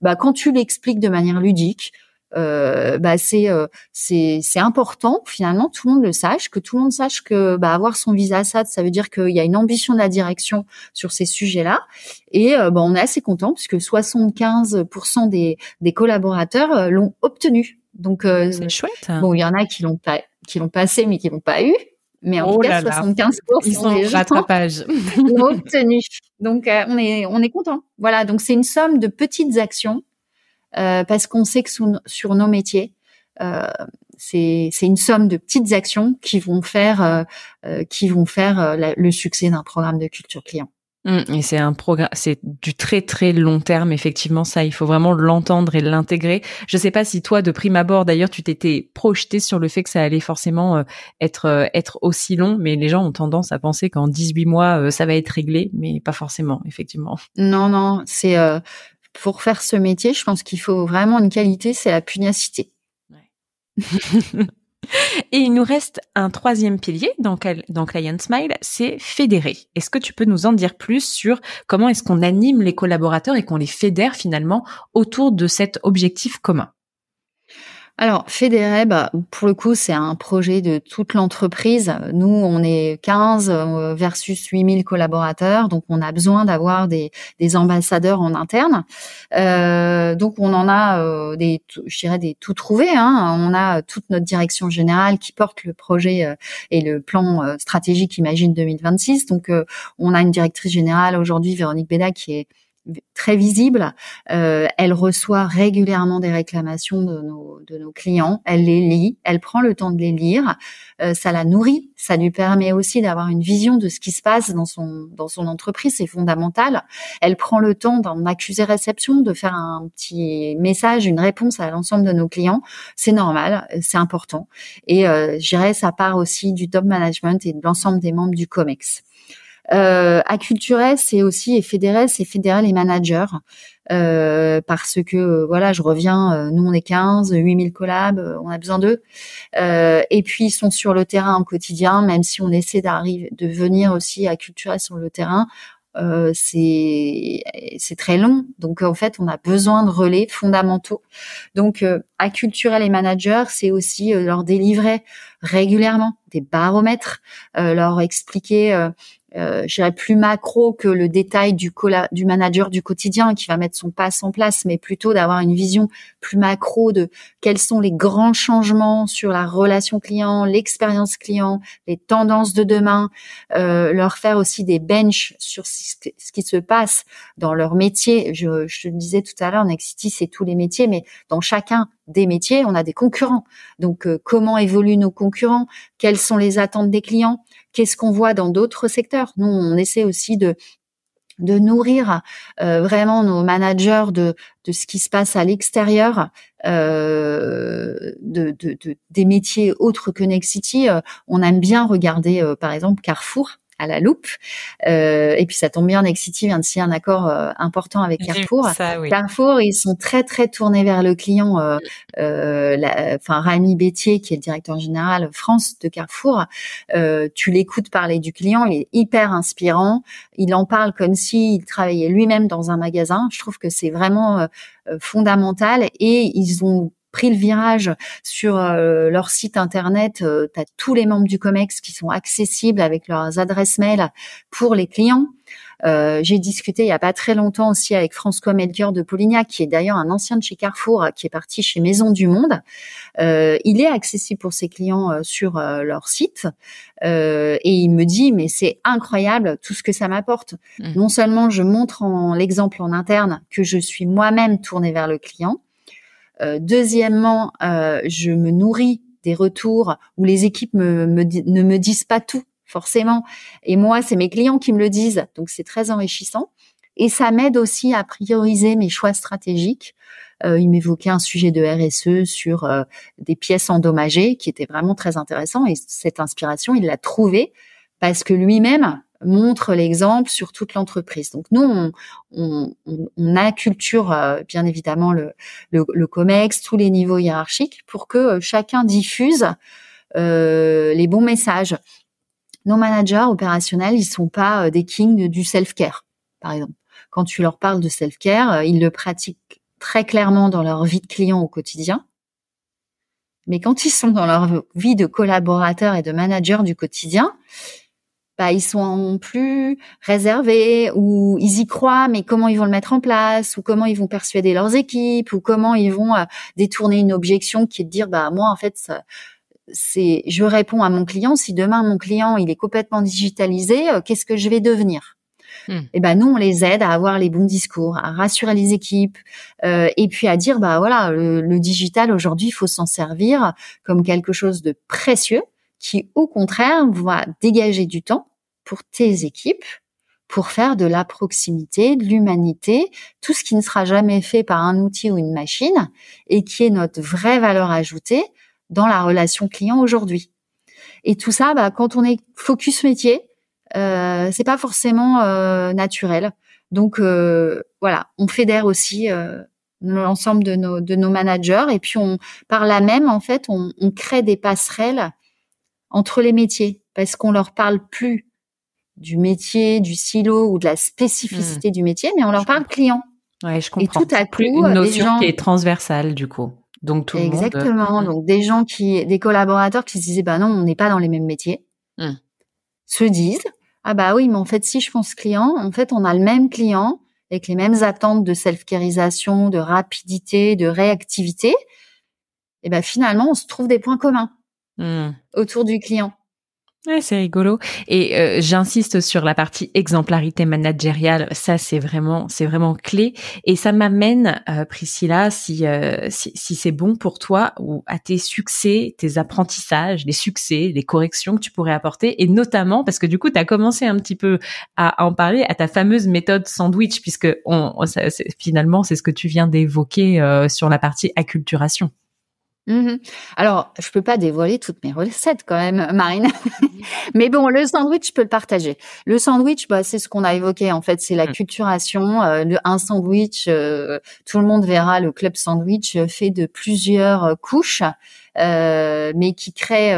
Bah, quand tu l'expliques de manière ludique, euh, bah c'est euh, c'est c'est important finalement tout le monde le sache que tout le monde sache que bah, avoir son visa SAT ça veut dire qu'il y a une ambition de la direction sur ces sujets-là et euh, bah, on est assez content puisque 75% des des collaborateurs euh, l'ont obtenu donc c'est chouette bon il y en a qui l'ont pas qui l'ont passé mais qui l'ont pas eu mais en tout cas, 75% Ils sont des rattrapage. obtenu. Donc, on est on est content. Voilà. Donc, c'est une somme de petites actions euh, parce qu'on sait que sur, nos métiers, euh, c'est une somme de petites actions qui vont faire euh, qui vont faire le succès d'un programme de culture client. Mmh, et c'est un programme, c'est du très très long terme effectivement. Ça, il faut vraiment l'entendre et l'intégrer. Je sais pas si toi, de prime abord, d'ailleurs, tu t'étais projeté sur le fait que ça allait forcément être être aussi long, mais les gens ont tendance à penser qu'en 18 mois, ça va être réglé, mais pas forcément, effectivement. Non, non, c'est pour faire ce métier, je pense qu'il faut vraiment une qualité, c'est la pugnacité. Et il nous reste un troisième pilier dans, dans Client Smile, c'est fédérer. Est-ce que tu peux nous en dire plus sur comment est-ce qu'on anime les collaborateurs et qu'on les fédère finalement autour de cet objectif commun? Alors, fédérer, bah, pour le coup, c'est un projet de toute l'entreprise. Nous, on est 15 euh, versus 8000 collaborateurs, donc on a besoin d'avoir des, ambassadeurs en interne. Euh, donc, on en a euh, des, je dirais, des tout trouvés. Hein. On a toute notre direction générale qui porte le projet euh, et le plan stratégique Imagine 2026. Donc, on a une directrice générale aujourd'hui, Véronique Béda, qui est très visible. Euh, elle reçoit régulièrement des réclamations de nos, de nos clients. Elle les lit, elle prend le temps de les lire. Euh, ça la nourrit. Ça lui permet aussi d'avoir une vision de ce qui se passe dans son dans son entreprise. C'est fondamental. Elle prend le temps d'en accuser réception, de faire un petit message, une réponse à l'ensemble de nos clients. C'est normal, c'est important. Et euh, je dirais ça part aussi du top management et de l'ensemble des membres du Comex. Euh, acculturer, c'est aussi et fédérer, c'est fédérer les managers. Euh, parce que voilà, je reviens, euh, nous on est 15, 8000 collabs, euh, on a besoin d'eux. Euh, et puis ils sont sur le terrain au quotidien, même si on essaie d'arriver, de venir aussi acculturer sur le terrain. Euh, c'est très long, donc en fait on a besoin de relais fondamentaux. Donc acculturer les managers, c'est aussi leur délivrer régulièrement des baromètres, leur expliquer euh, je dirais plus macro que le détail du, du manager du quotidien qui va mettre son passe en place, mais plutôt d'avoir une vision plus macro de quels sont les grands changements sur la relation client, l'expérience client, les tendances de demain, euh, leur faire aussi des benches sur ce qui se passe dans leur métier. Je, je te le disais tout à l'heure, Nexity, c'est tous les métiers, mais dans chacun des métiers, on a des concurrents. Donc, euh, comment évoluent nos concurrents? Quelles sont les attentes des clients? Qu'est-ce qu'on voit dans d'autres secteurs. Nous, on essaie aussi de de nourrir euh, vraiment nos managers de, de ce qui se passe à l'extérieur euh, de, de, des métiers autres que Nexity. Euh, on aime bien regarder, par exemple, Carrefour à la loupe. Euh, et puis ça tombe bien, Nexity vient de signer un accord euh, important avec Carrefour. Carrefour, ils sont très très tournés vers le client. Euh, euh enfin, Rami Bétier, qui est le directeur général France de Carrefour, euh, tu l'écoutes parler du client, il est hyper inspirant. Il en parle comme s'il travaillait lui-même dans un magasin. Je trouve que c'est vraiment fondamental et ils ont pris le virage sur euh, leur site internet. Euh, tu as tous les membres du COMEX qui sont accessibles avec leurs adresses mail pour les clients. Euh, j'ai discuté il y a pas très longtemps aussi avec François Melchior de Polignac, qui est d'ailleurs un ancien de chez Carrefour, qui est parti chez Maison du Monde. il est accessible pour ses clients sur leur site et il me dit mais c'est incroyable tout ce que ça m'apporte. Mmh. Non seulement je montre en l'exemple en interne que je suis moi-même tournée vers le client, euh, deuxièmement, euh, je me nourris des retours où les équipes ne me disent pas tout forcément. Et moi, c'est mes clients qui me le disent, donc c'est très enrichissant. Et ça m'aide aussi à prioriser mes choix stratégiques. Euh, il m'évoquait un sujet de RSE sur euh, des pièces endommagées qui était vraiment très intéressant. Et cette inspiration, il l'a trouvée parce que lui-même montre l'exemple sur toute l'entreprise. Donc nous, on, on, on acculture euh, bien évidemment le, le, COMEX, tous les niveaux hiérarchiques, pour que euh, chacun diffuse euh, les bons messages. Nos managers opérationnels, ils sont pas des kings du self-care, par exemple. Quand tu leur parles de self-care, ils le pratiquent très clairement dans leur vie de client au quotidien. Mais quand ils sont dans leur vie de collaborateur et de manager du quotidien, bah, ils sont plus réservés ou ils y croient, mais comment ils vont le mettre en place ou comment ils vont persuader leurs équipes ou comment ils vont euh, détourner une objection qui est de dire bah moi en fait c'est je réponds à mon client. Si demain mon client il est complètement digitalisé euh, qu'est-ce que je vais devenir? Et eh ben nous on les aide à avoir les bons discours, à rassurer les équipes euh, et puis à dire bah voilà le, le digital aujourd'hui il faut s'en servir comme quelque chose de précieux qui au contraire va dégager du temps pour tes équipes pour faire de la proximité, de l'humanité, tout ce qui ne sera jamais fait par un outil ou une machine et qui est notre vraie valeur ajoutée dans la relation client aujourd'hui. Et tout ça, bah, quand on est focus métier, euh, c'est pas forcément euh, naturel. Donc euh, voilà, on fédère aussi euh, l'ensemble de nos, de nos managers et puis on, par là même en fait, on, on crée des passerelles entre les métiers parce qu'on leur parle plus du métier, du silo ou de la spécificité hmm. du métier, mais on leur parle client. Ouais, je comprends. Et tout à coup, une notion qui est transversale du coup. Donc tout Exactement. Le monde, Donc des gens qui, des collaborateurs qui se disaient bah non, on n'est pas dans les mêmes métiers, mmh. se disent ah bah oui, mais en fait si je pense client, en fait on a le même client avec les mêmes attentes de self-carisation, de rapidité, de réactivité. Et ben finalement on se trouve des points communs mmh. autour du client. Ouais, c'est rigolo. Et euh, j'insiste sur la partie exemplarité managériale. Ça, c'est vraiment, c'est vraiment clé. Et ça m'amène, euh, Priscilla, si, euh, si, si c'est bon pour toi, ou à tes succès, tes apprentissages, les succès, les corrections que tu pourrais apporter, et notamment parce que du coup, tu as commencé un petit peu à, en parler à ta fameuse méthode sandwich, puisque on, finalement, c'est ce que tu viens d'évoquer sur la partie acculturation. Mmh Alors, je peux pas dévoiler toutes mes recettes quand même, Marine. Mais bon, le sandwich, je peux le partager. Le sandwich, bah, c'est ce qu'on a évoqué. En fait, c'est la mmh. culturation. Euh, un sandwich, euh, tout le monde verra le club sandwich euh, fait de plusieurs couches. mais qui crée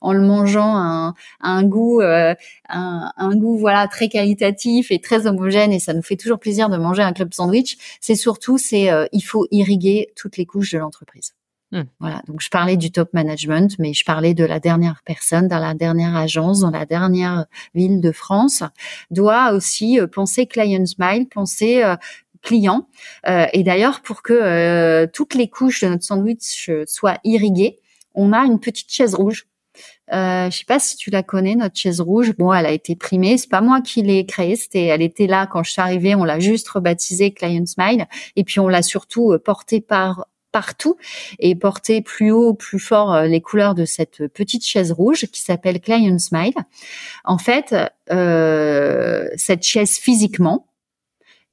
en le mangeant un, un goût un, un, goût voilà très qualitatif et très homogène et ça nous fait toujours plaisir de manger un club sandwich c'est surtout c'est il faut irriguer toutes les couches de l'entreprise Mmh. Voilà. Donc je parlais du top management, mais je parlais de la dernière personne dans la dernière agence, dans la dernière ville de France, doit aussi euh, penser client smile, penser euh, client. Euh, et d'ailleurs, pour que toutes les couches de notre sandwich soient irriguées, on a une petite chaise rouge. Euh, je sais pas si tu la connais, notre chaise rouge. Bon, elle a été primée. C'est pas moi qui l'ai créée. C'était, elle était là quand je suis arrivée. On l'a juste rebaptisée Client Smile. Et puis on l'a surtout portée par partout et porter plus haut, plus fort euh, les couleurs de cette petite chaise rouge qui s'appelle Client Smile. En fait, euh, cette chaise physiquement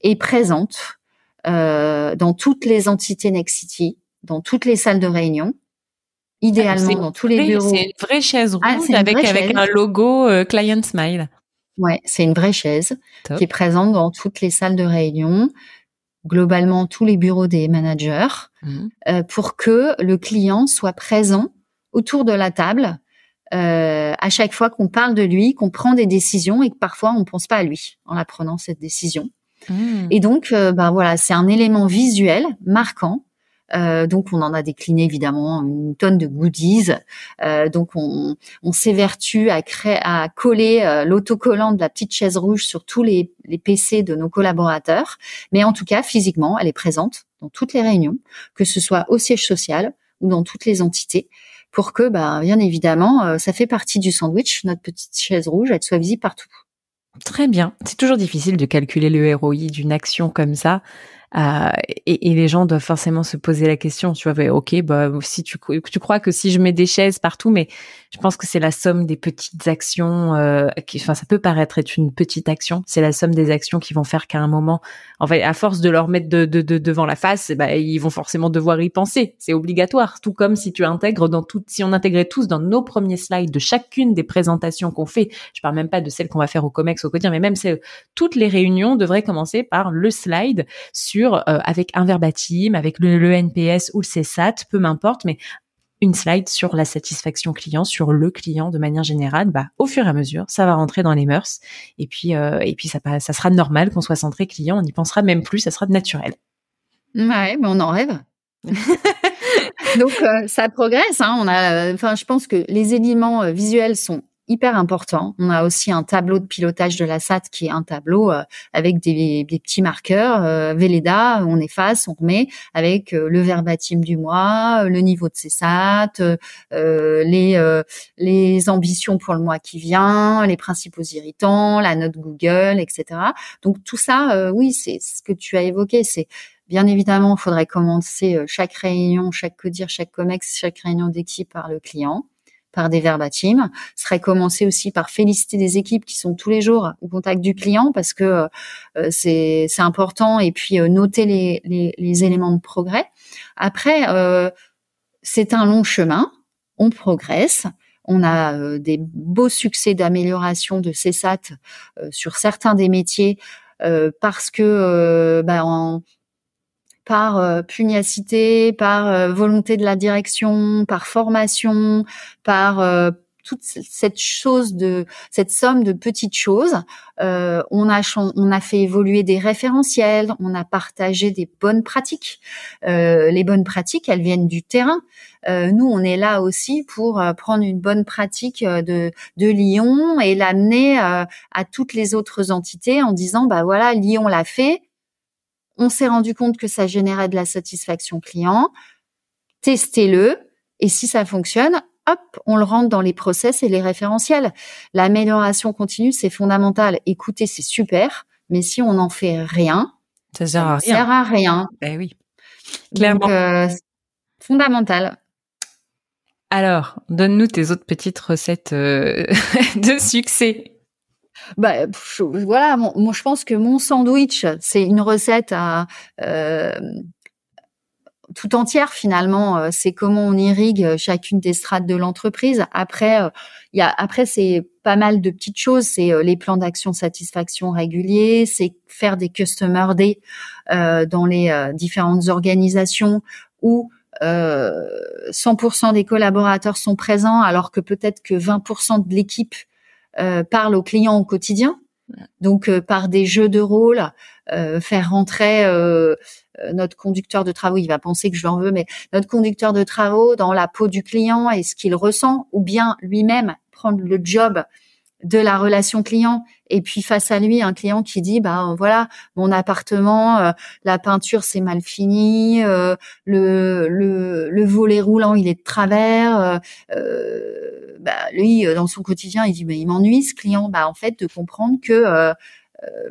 est présente euh, dans toutes les entités Nexity, dans toutes les salles de réunion, idéalement dans tous les bureaux. C'est une vraie chaise ah, rouge avec, avec un logo Client Smile. Ouais, c'est une vraie chaise qui est présente dans toutes les salles de réunion, globalement tous les bureaux des managers, mmh. euh, pour que le client soit présent autour de la table euh, à chaque fois qu'on parle de lui, qu'on prend des décisions et que parfois on ne pense pas à lui en la prenant cette décision. Mmh. Et donc, euh, ben voilà, c'est un élément visuel marquant euh, donc on en a décliné évidemment une tonne de goodies. Euh, donc on, on s'évertue à créer, à coller euh, l'autocollant de la petite chaise rouge sur tous les, les PC de nos collaborateurs. Mais en tout cas, physiquement, elle est présente dans toutes les réunions, que ce soit au siège social ou dans toutes les entités pour que, bah, bien évidemment, ça fait partie du sandwich, notre petite chaise rouge, elle soit visible partout. Très bien. C'est toujours difficile de calculer le ROI d'une action comme ça. Euh, et, les gens doivent forcément se poser la question, tu vois, ok, bah si tu, crois que si je mets des chaises partout, mais je pense que c'est la somme des petites actions, euh, enfin ça peut paraître être une petite action, c'est la somme des actions qui vont faire qu'à un moment, en fait, à force de leur mettre de, de, de devant la face, bah, ils vont forcément devoir y penser, c'est obligatoire, tout comme si tu intègres dans tout, si on intégrait tous dans nos premiers slides de chacune des présentations qu'on fait, je parle même pas de celles qu'on va faire au Comex au quotidien, mais même toutes les réunions devraient commencer par le slide sur euh, avec un verbatim, avec le, NPS ou le CSAT, peu m'importe, mais une slide sur la satisfaction client, sur le client de manière générale, bah, au fur et à mesure, ça va rentrer dans les mœurs. Et puis, euh, et puis ça, ça sera normal qu'on soit centré client, on n'y pensera même plus, ça sera naturel. Ouais, mais on en rêve. Donc euh, ça progresse. Hein. On a, enfin, je pense que les éléments visuels sont hyper important. On a aussi un tableau de pilotage de la SAT qui est un tableau euh, avec des, petits marqueurs. Euh, Véleda, on efface, on remet avec euh, le verbatim du mois, le niveau de ses SAT, les, les ambitions pour le mois qui vient, les principaux irritants, la note Google, etc. Donc tout ça, oui, c'est ce que tu as évoqué. C'est Bien évidemment, il faudrait commencer chaque réunion, chaque codir, chaque comex, chaque réunion d'équipe par le client par des verbatims. serait commencer aussi par féliciter des équipes qui sont tous les jours au contact du client parce que euh, c'est important et puis euh, noter les, les, éléments de progrès. Après, euh, c'est un long chemin. On progresse. On a des beaux succès d'amélioration de CESAT sur certains des métiers parce que bah, en, par euh, pugnacité, par euh, volonté de la direction, par formation, par euh, toute cette chose de cette somme de petites choses. Euh, on a on a fait évoluer des référentiels, on a partagé des bonnes pratiques. Euh, les bonnes pratiques, elles viennent du terrain. Euh, nous, on est là aussi pour euh, prendre une bonne pratique euh, de, de Lyon et l'amener à toutes les autres entités en disant, bah voilà, Lyon l'a fait. On s'est rendu compte que ça générait de la satisfaction client. Testez-le. Et si ça fonctionne, hop, on le rentre dans les process et les référentiels. L'amélioration continue, c'est fondamental. Écoutez, c'est super, mais si on n'en fait rien, ça sert à rien. Sert à rien. Ben oui. Clairement. fondamental. Alors, donne-nous tes autres petites recettes euh, de succès. Bah, voilà, je pense que mon sandwich, c'est une recette à euh, tout entière finalement. Euh, c'est comment on irrigue chacune des strates de l'entreprise. Après, il y a après c'est pas mal de petites choses. C'est les plans d'action satisfaction réguliers, c'est faire des customer day dans les différentes organisations où 100% euh, des collaborateurs sont présents, alors que peut-être que 20% de l'équipe euh, parle aux clients au quotidien. Donc euh, par des jeux de rôle, faire rentrer notre conducteur de travaux, il va penser que je l'en veux, mais notre conducteur de travaux dans la peau du client et ce qu'il ressent, ou bien lui-même prendre le job de la relation client et puis face à lui un client qui dit bah voilà mon appartement euh, la peinture c'est mal fini euh, le, le, le volet roulant il est de travers euh, bah lui dans son quotidien il dit mais il m'ennuie ce client bah en fait de comprendre que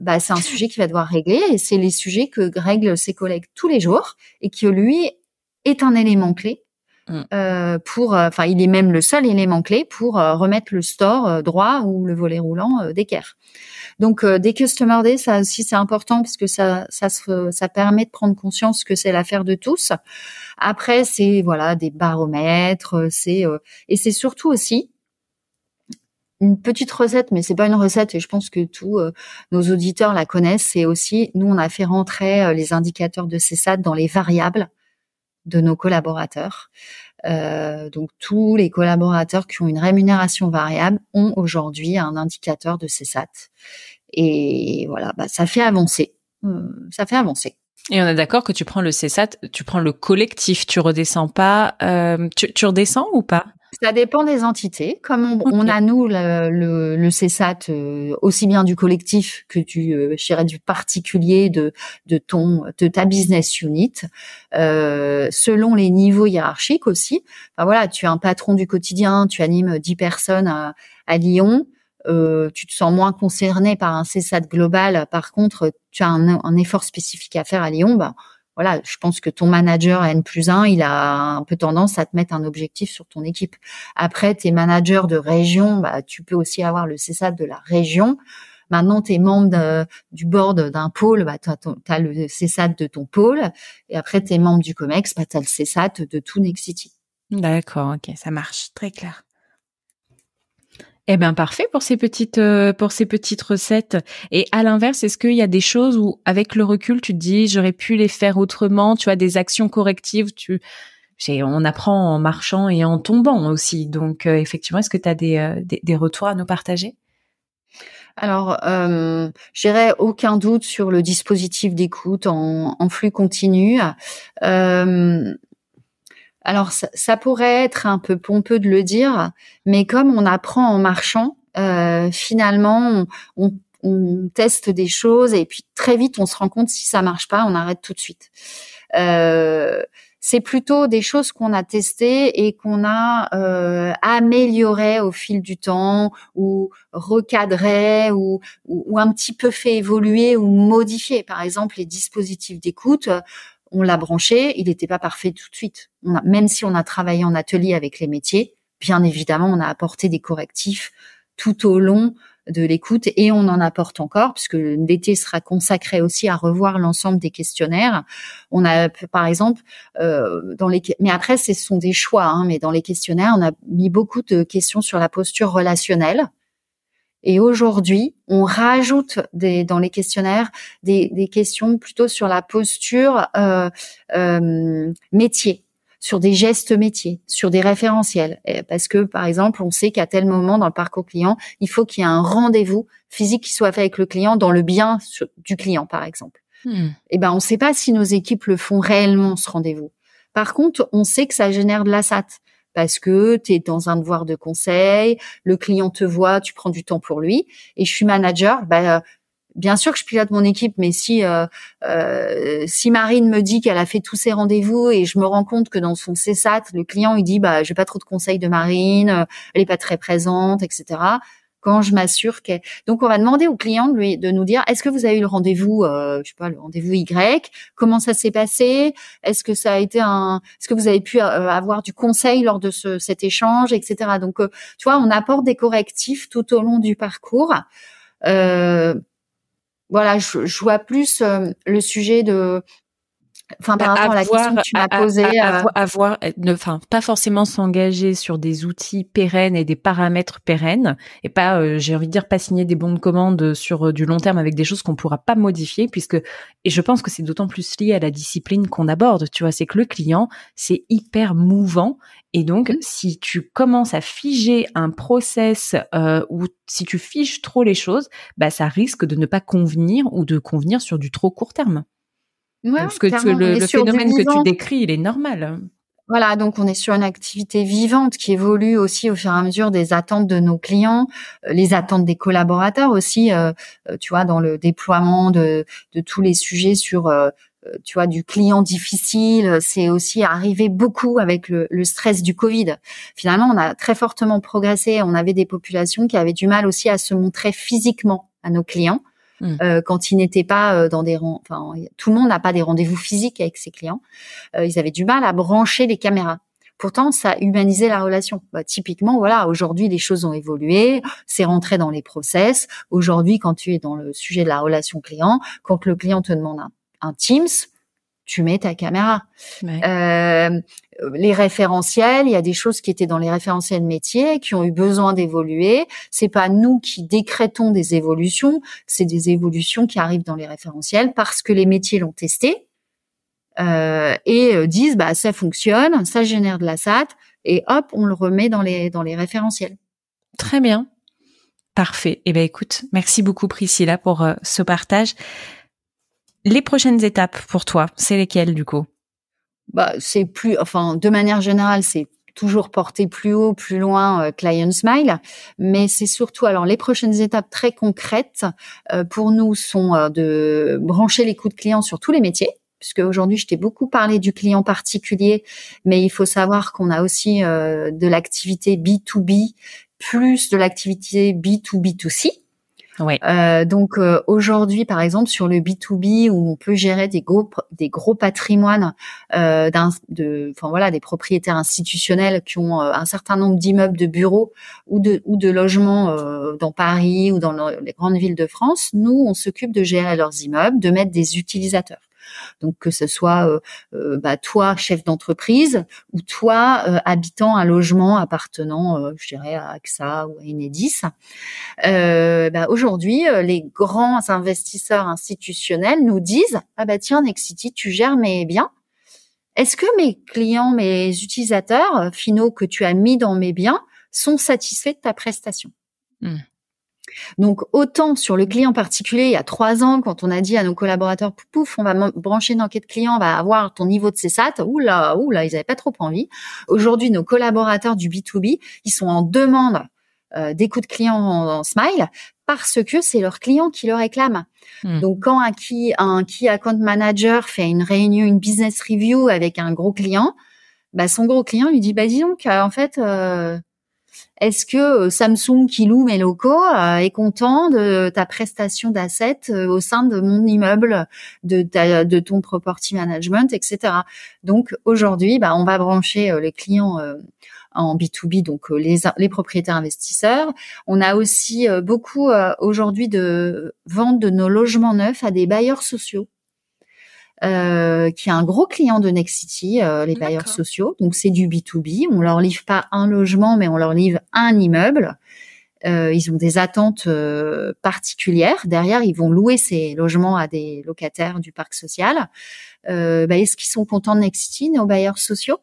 bah c'est un sujet qui va devoir régler et c'est les sujets que règlent ses collègues tous les jours et que lui est un élément clé. Euh, pour, euh, enfin, il est même le seul élément clé pour euh, remettre le store droit ou le volet roulant d'équerre. Donc, des customer days, ça aussi c'est important parce que ça, ça, ça permet de prendre conscience que c'est l'affaire de tous. Après, c'est voilà des baromètres, c'est et c'est surtout aussi une petite recette, mais c'est pas une recette et je pense que tous nos auditeurs la connaissent. C'est aussi nous on a fait rentrer les indicateurs de CESAT dans les variables de nos collaborateurs. Euh, donc tous les collaborateurs qui ont une rémunération variable ont aujourd'hui un indicateur de CSAT. Et voilà, bah, ça fait avancer. Euh, ça fait avancer. Et on est d'accord que tu prends le CSAT, tu prends le collectif, tu redescends pas. Euh, tu, tu redescends ou pas? Ça dépend des entités. Comme on, a nous le, le, le CESAT euh, aussi bien du collectif que du, euh, du particulier de de ton de ta business unit, euh, selon les niveaux hiérarchiques aussi. Enfin, voilà, tu es un patron du quotidien, tu animes 10 personnes à, à Lyon. Euh, tu te sens moins concerné par un CESAT global. Par contre, tu as un, un effort spécifique à faire à Lyon. Bah, voilà, je pense que ton manager N plus 1, il a un peu tendance à te mettre un objectif sur ton équipe. Après, tes managers de région, bah, tu peux aussi avoir le CSAT de la région. Maintenant, tu es membre du board d'un pôle, bah, tu as, le CSAT de ton pôle. Et après, tu es membre du COMEX, bah, tu as le CSAT de tout Nexity. D'accord, ok, ça marche, très clair. Eh bien parfait pour ces petites euh, pour ces petites recettes. Et à l'inverse, est-ce qu'il y a des choses où avec le recul tu te dis j'aurais pu les faire autrement, tu as des actions correctives, tu on apprend en marchant et en tombant aussi. Donc euh, effectivement, est-ce que tu as euh, des, des, retours à nous partager? Alors, euh, j'irai aucun doute sur le dispositif d'écoute en, en, flux continu. Euh, alors ça, pourrait être un peu pompeux de le dire, mais comme on apprend en marchant, euh, finalement on, teste des choses et puis très vite on se rend compte si ça marche pas, on arrête tout de suite. Euh, c'est plutôt des choses qu'on a testées et qu'on a euh, améliorées au fil du temps ou recadrées ou, ou, un petit peu fait évoluer ou modifier. Par exemple, les dispositifs d'écoute, on l'a branché, il n'était pas parfait tout de suite. Même si on a travaillé en atelier avec les métiers, bien évidemment, on a apporté des correctifs tout au long de l'écoute et on en apporte encore puisque l'été sera consacré aussi à revoir l'ensemble des questionnaires. On a par exemple euh, dans les mais après ce sont des choix hein, mais dans les questionnaires on a mis beaucoup de questions sur la posture relationnelle et aujourd'hui, on rajoute des, dans les questionnaires des, des questions plutôt sur la posture euh, euh, métier. sur des gestes métiers, sur des référentiels. Parce que, par exemple, on sait qu'à tel moment dans le parcours client, il faut qu'il y ait un rendez-vous physique qui soit fait avec le client dans le bien du client, par exemple. Hmm. Eh ben, on ne sait pas si nos équipes le font réellement ce rendez-vous. Par contre, on sait que ça génère de la SAT parce que tu es dans un devoir de conseil, le client te voit, tu prends du temps pour lui. Et je suis manager, bah, bien sûr que je pilote mon équipe, mais si euh, euh, si Marine me dit qu'elle a fait tous ses rendez-vous et je me rends compte que dans son CSAT, le client il dit bah j'ai pas trop de conseils de Marine, elle est pas très présente, etc je m'assure que donc on va demander au client de, lui, de nous dire est-ce que vous avez eu le rendez-vous euh, je sais pas le rendez-vous Y? Comment ça s'est passé? Est-ce que ça a été un est-ce que vous avez pu euh, avoir du conseil lors de ce, cet échange etc donc euh, tu vois on apporte des correctifs tout au long du parcours. Euh, voilà je vois plus le sujet de Enfin, par rapport à la question que tu m'as posée, avoir, euh, ne, enfin, pas forcément s'engager sur des outils pérennes et des paramètres pérennes, et pas, euh, j'ai envie de dire, pas signer des bons de commande sur euh, du long terme avec des choses qu'on pourra pas modifier, puisque, et je pense que c'est d'autant plus lié à la discipline qu'on aborde. Tu vois, c'est que le client, c'est hyper mouvant, et donc, mmh. si tu commences à figer un process ou si tu figes trop les choses, bah, ça risque de ne pas convenir ou de convenir sur du trop court terme. Parce que le, phénomène que tu décris, il est normal. Voilà, donc on est sur une activité vivante qui évolue aussi au fur et à mesure des attentes de nos clients, euh, les attentes des collaborateurs aussi, euh, euh, tu vois, dans le déploiement de, de tous les sujets sur, tu vois, du client difficile. C'est aussi arrivé beaucoup avec le, le, stress du Covid. Finalement, on a très fortement progressé. On avait des populations qui avaient du mal aussi à se montrer physiquement à nos clients. Mmh. Euh, quand ils n'étaient pas euh, dans des enfin tout le monde n'a pas des rendez-vous physiques avec ses clients. Euh, ils avaient du mal à brancher les caméras. Pourtant, ça humanisait la relation. Bah, typiquement, voilà, aujourd'hui, les choses ont évolué, c'est rentré dans les process. Aujourd'hui, quand tu es dans le sujet de la relation client, quand le client te demande un, un Teams, tu mets ta caméra. Euh, les référentiels, il y a des choses qui étaient dans les référentiels métiers qui ont eu besoin d'évoluer. C'est pas nous qui décrétons des évolutions, c'est des évolutions qui arrivent dans les référentiels parce que les métiers l'ont testé euh, et euh, disent bah ça fonctionne, ça génère de la SAT et hop on le remet dans les dans les référentiels. Très bien. Parfait. Eh ben écoute, merci beaucoup Priscilla pour euh, ce partage. Les prochaines étapes pour toi, c'est lesquelles du coup? Bah, c'est plus, enfin, de manière générale, c'est toujours porter plus haut, plus loin, euh, client smile, mais c'est surtout alors les prochaines étapes très concrètes euh, pour nous sont euh, de brancher les coûts de client sur tous les métiers. Puisque aujourd'hui, je t'ai beaucoup parlé du client particulier, mais il faut savoir qu'on a aussi de l'activité B2B plus de l'activité B2B2C. Euh, donc euh, aujourd'hui, par exemple, sur le B2B où on peut gérer des gros des gros patrimoines euh, de, enfin voilà, des propriétaires institutionnels qui ont euh, un certain nombre d'immeubles de bureaux ou de ou de logements dans Paris ou dans les grandes villes de France, nous on s'occupe de gérer leurs immeubles, de mettre des utilisateurs. Donc que ce soit euh, euh, bah, toi chef d'entreprise ou toi euh, habitant un logement appartenant, je dirais à AXA ou à Enedis. Bah, aujourd'hui, les grands investisseurs institutionnels nous disent ah bah tiens Nexity, tu gères mes biens. Est-ce que mes clients, mes utilisateurs finaux que tu as mis dans mes biens sont satisfaits de ta prestation? Mmh. Donc autant sur le client particulier, il y a trois ans, quand on a dit à nos collaborateurs, pouf, on va brancher une enquête client, on va avoir ton niveau de CSAT, oula, oula, ils n'avaient pas trop envie. Aujourd'hui, nos collaborateurs du B2B, ils sont en demande euh, d'écoute client en, Smile parce que c'est leur client qui le réclame. Hmm. Donc quand un key, un key account manager fait une réunion, une business review avec un gros client, bah son gros client lui dit bah dis donc euh, en fait euh, est-ce que euh, Samsung qui loue mes locaux euh, est content de ta prestation d'assets euh, au sein de mon immeuble, de, de ton property management, etc. Donc aujourd'hui, bah, on va brancher les clients en B2B, donc les, les propriétaires investisseurs. On a aussi beaucoup aujourd'hui de vente de nos logements neufs à des bailleurs sociaux euh, qui est un gros client de Nexity, euh, les bailleurs sociaux. Donc c'est du B2B. On leur livre pas un logement, mais on leur livre un immeuble. Euh, ils ont des attentes euh, particulières. Derrière, ils vont louer ces logements à des locataires du parc social. Euh, bah, Est-ce qu'ils sont contents de Nexity, nos bailleurs sociaux?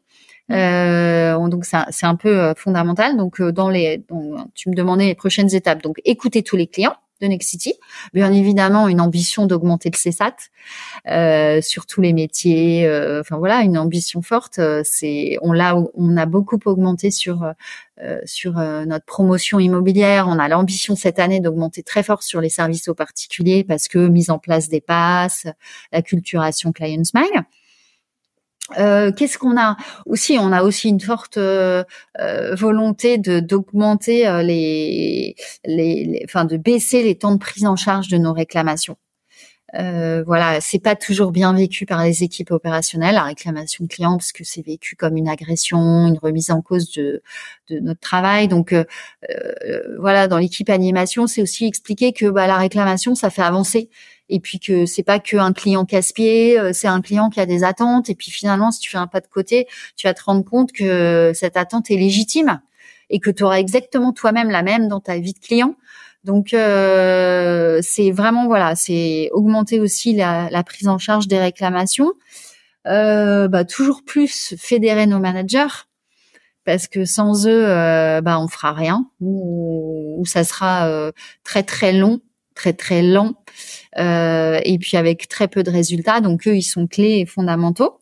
Euh, donc c'est un peu fondamental. Donc dans les, tu me demandais les prochaines étapes. Donc écouter tous les clients de Nexity. Bien évidemment, une ambition d'augmenter le CSAT euh, sur tous les métiers. Euh, enfin voilà, une ambition forte. Euh, c'est on l'a, on a beaucoup augmenté sur euh, sur notre promotion immobilière. On a l'ambition cette année d'augmenter très fort sur les services aux particuliers parce que mise en place des passes, la culturation Client Smile. Euh, Qu'est-ce qu'on a aussi? On a aussi une forte euh, euh volonté de d'augmenter euh, les, les, enfin de baisser les temps de prise en charge de nos réclamations. Voilà, c'est pas toujours bien vécu par les équipes opérationnelles la réclamation client parce que c'est vécu comme une agression, une remise en cause de, de notre travail. Donc voilà, dans l'équipe animation, c'est aussi expliquer que bah, la réclamation ça fait avancer et puis que c'est pas que un client casse-pied, euh, c'est un client qui a des attentes. Et puis finalement si tu fais un pas de côté, tu vas te rendre compte que cette attente est légitime et que tu auras exactement toi-même la même dans ta vie de client. Donc euh, c'est vraiment voilà, c'est augmenter aussi la, la, prise en charge des réclamations, euh, bah, toujours plus fédérer nos managers parce que sans eux, euh, bah on fera rien ou, ou ça sera euh, très très long très très lent et puis avec très peu de résultats. Donc eux, ils sont clés et fondamentaux.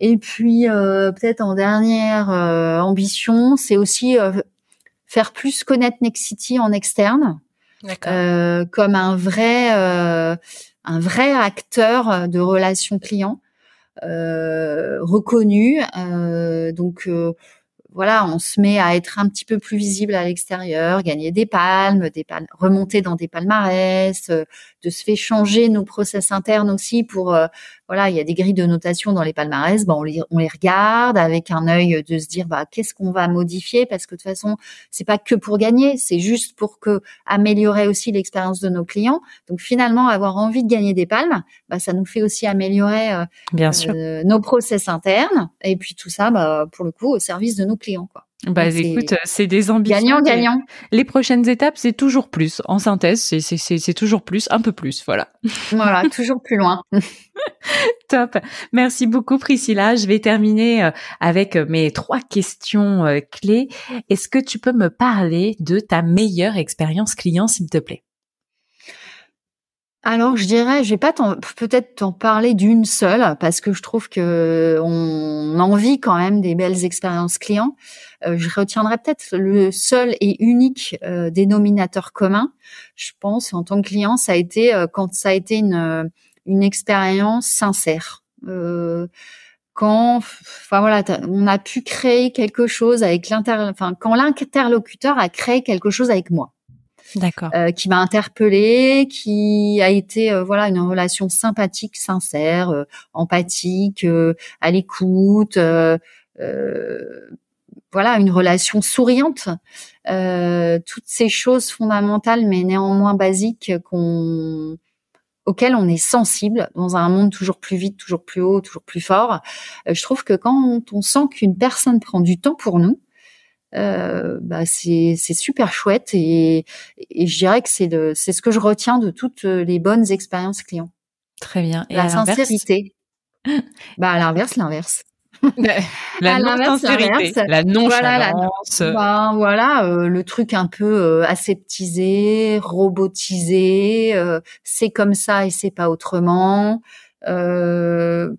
Et puis euh, peut-être en dernière euh, ambition, c'est aussi faire plus connaître Nexity en externe, comme un vrai un vrai acteur de relations clients reconnu. donc voilà, on se met à être un petit peu plus visible à l'extérieur, gagner des palmes, des palmes, remonter dans des palmarès, euh, de se faire changer nos process internes aussi pour euh, voilà, il y a des grilles de notation dans les palmarès, bon, on les, on les regarde avec un œil de se dire bah qu'est-ce qu'on va modifier? Parce que de toute façon c'est pas que pour gagner, c'est juste pour que améliorer aussi l'expérience de nos clients. Donc finalement avoir envie de gagner des palmes, bah ça nous fait aussi améliorer euh, Bien sûr. nos process internes et puis tout ça bah pour le coup au service de nos clients quoi. Bah écoute, c'est des ambitions. Gagnant, gagnant. Les prochaines étapes, c'est toujours plus. En synthèse, c'est toujours plus, un peu plus, voilà. Voilà, toujours plus loin. Top. Merci beaucoup Priscilla. Je vais terminer euh, avec euh, mes trois questions euh, clés. Est-ce que tu peux me parler de ta meilleure expérience client, s'il te plaît? Alors, je dirais, je vais pas peut-être t'en parler d'une seule parce que je trouve que on envie quand même des belles expériences clients. Euh, je retiendrai peut-être le seul et unique euh, dénominateur commun. Je pense en tant que client, ça a été euh, quand ça a été une une expérience sincère. quand, enfin voilà, on a pu créer quelque chose avec l'inter, enfin quand l'interlocuteur a créé quelque chose avec moi. Euh, qui m'a interpellée, qui a été euh, voilà une relation sympathique, sincère, euh, empathique, à l'écoute, voilà une relation souriante. toutes ces choses fondamentales mais néanmoins basiques qu'on auxquelles on est sensible dans un monde toujours plus vite, toujours plus haut, toujours plus fort. je trouve que quand on sent qu'une personne prend du temps pour nous, euh, bah c'est super chouette et, et je dirais que c'est c'est ce que je retiens de toutes les bonnes expériences clients. Très bien. Et la sincérité. bah à l'inverse, l'inverse. la non-sincérité, la nonchalance. Voilà, ben, voilà euh, le truc un peu euh, aseptisé, robotisé, euh, c'est comme ça et c'est pas autrement. Euh,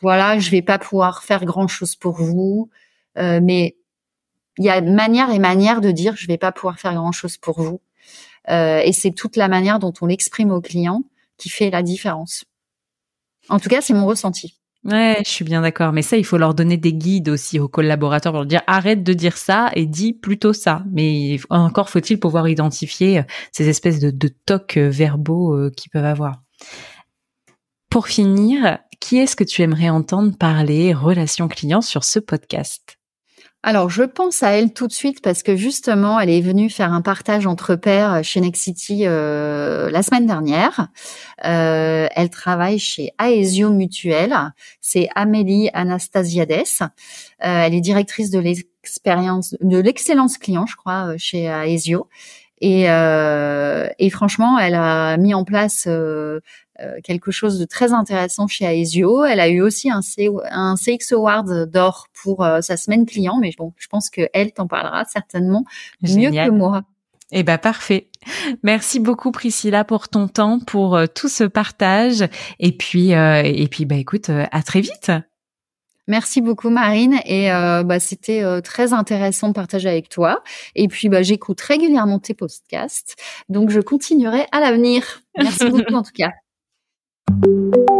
voilà, je vais pas pouvoir faire grand chose pour vous, mais il y a manière et manière de dire je vais pas pouvoir faire grand chose pour vous. Euh, et c'est toute la manière dont on l'exprime aux clients qui fait la différence. En tout cas, c'est mon ressenti. Ouais, je suis bien d'accord. Mais ça, il faut leur donner des guides aussi aux collaborateurs pour leur dire arrête de dire ça et dis plutôt ça. Mais encore faut-il pouvoir identifier euh, ces espèces de, de tocs euh, verbaux qu'ils peuvent avoir. Pour finir, qui est-ce que tu aimerais entendre parler relations clients sur ce podcast? Alors, je pense à elle tout de suite parce que justement, elle est venue faire un partage entre pairs chez Nexity euh, la semaine dernière. Euh, elle travaille chez Aesio Mutuel. C'est Amélie Anastasiades. Euh, elle est directrice de l'expérience, de l'excellence client, je crois, chez Aesio. Et franchement, elle a mis en place quelque chose de très intéressant chez Aesio. Elle a eu aussi un, un CX Award d'or pour sa semaine client, mais bon, je pense que elle t'en parlera certainement mieux que moi. Eh ben parfait. Merci beaucoup Priscilla pour ton temps, pour tout ce partage et puis et puis bah écoute, à très vite. Merci beaucoup Marine et euh, bah, c'était euh, très intéressant de partager avec toi. Et puis bah, j'écoute régulièrement tes podcasts, donc je continuerai à l'avenir. Merci beaucoup en tout cas. Thank you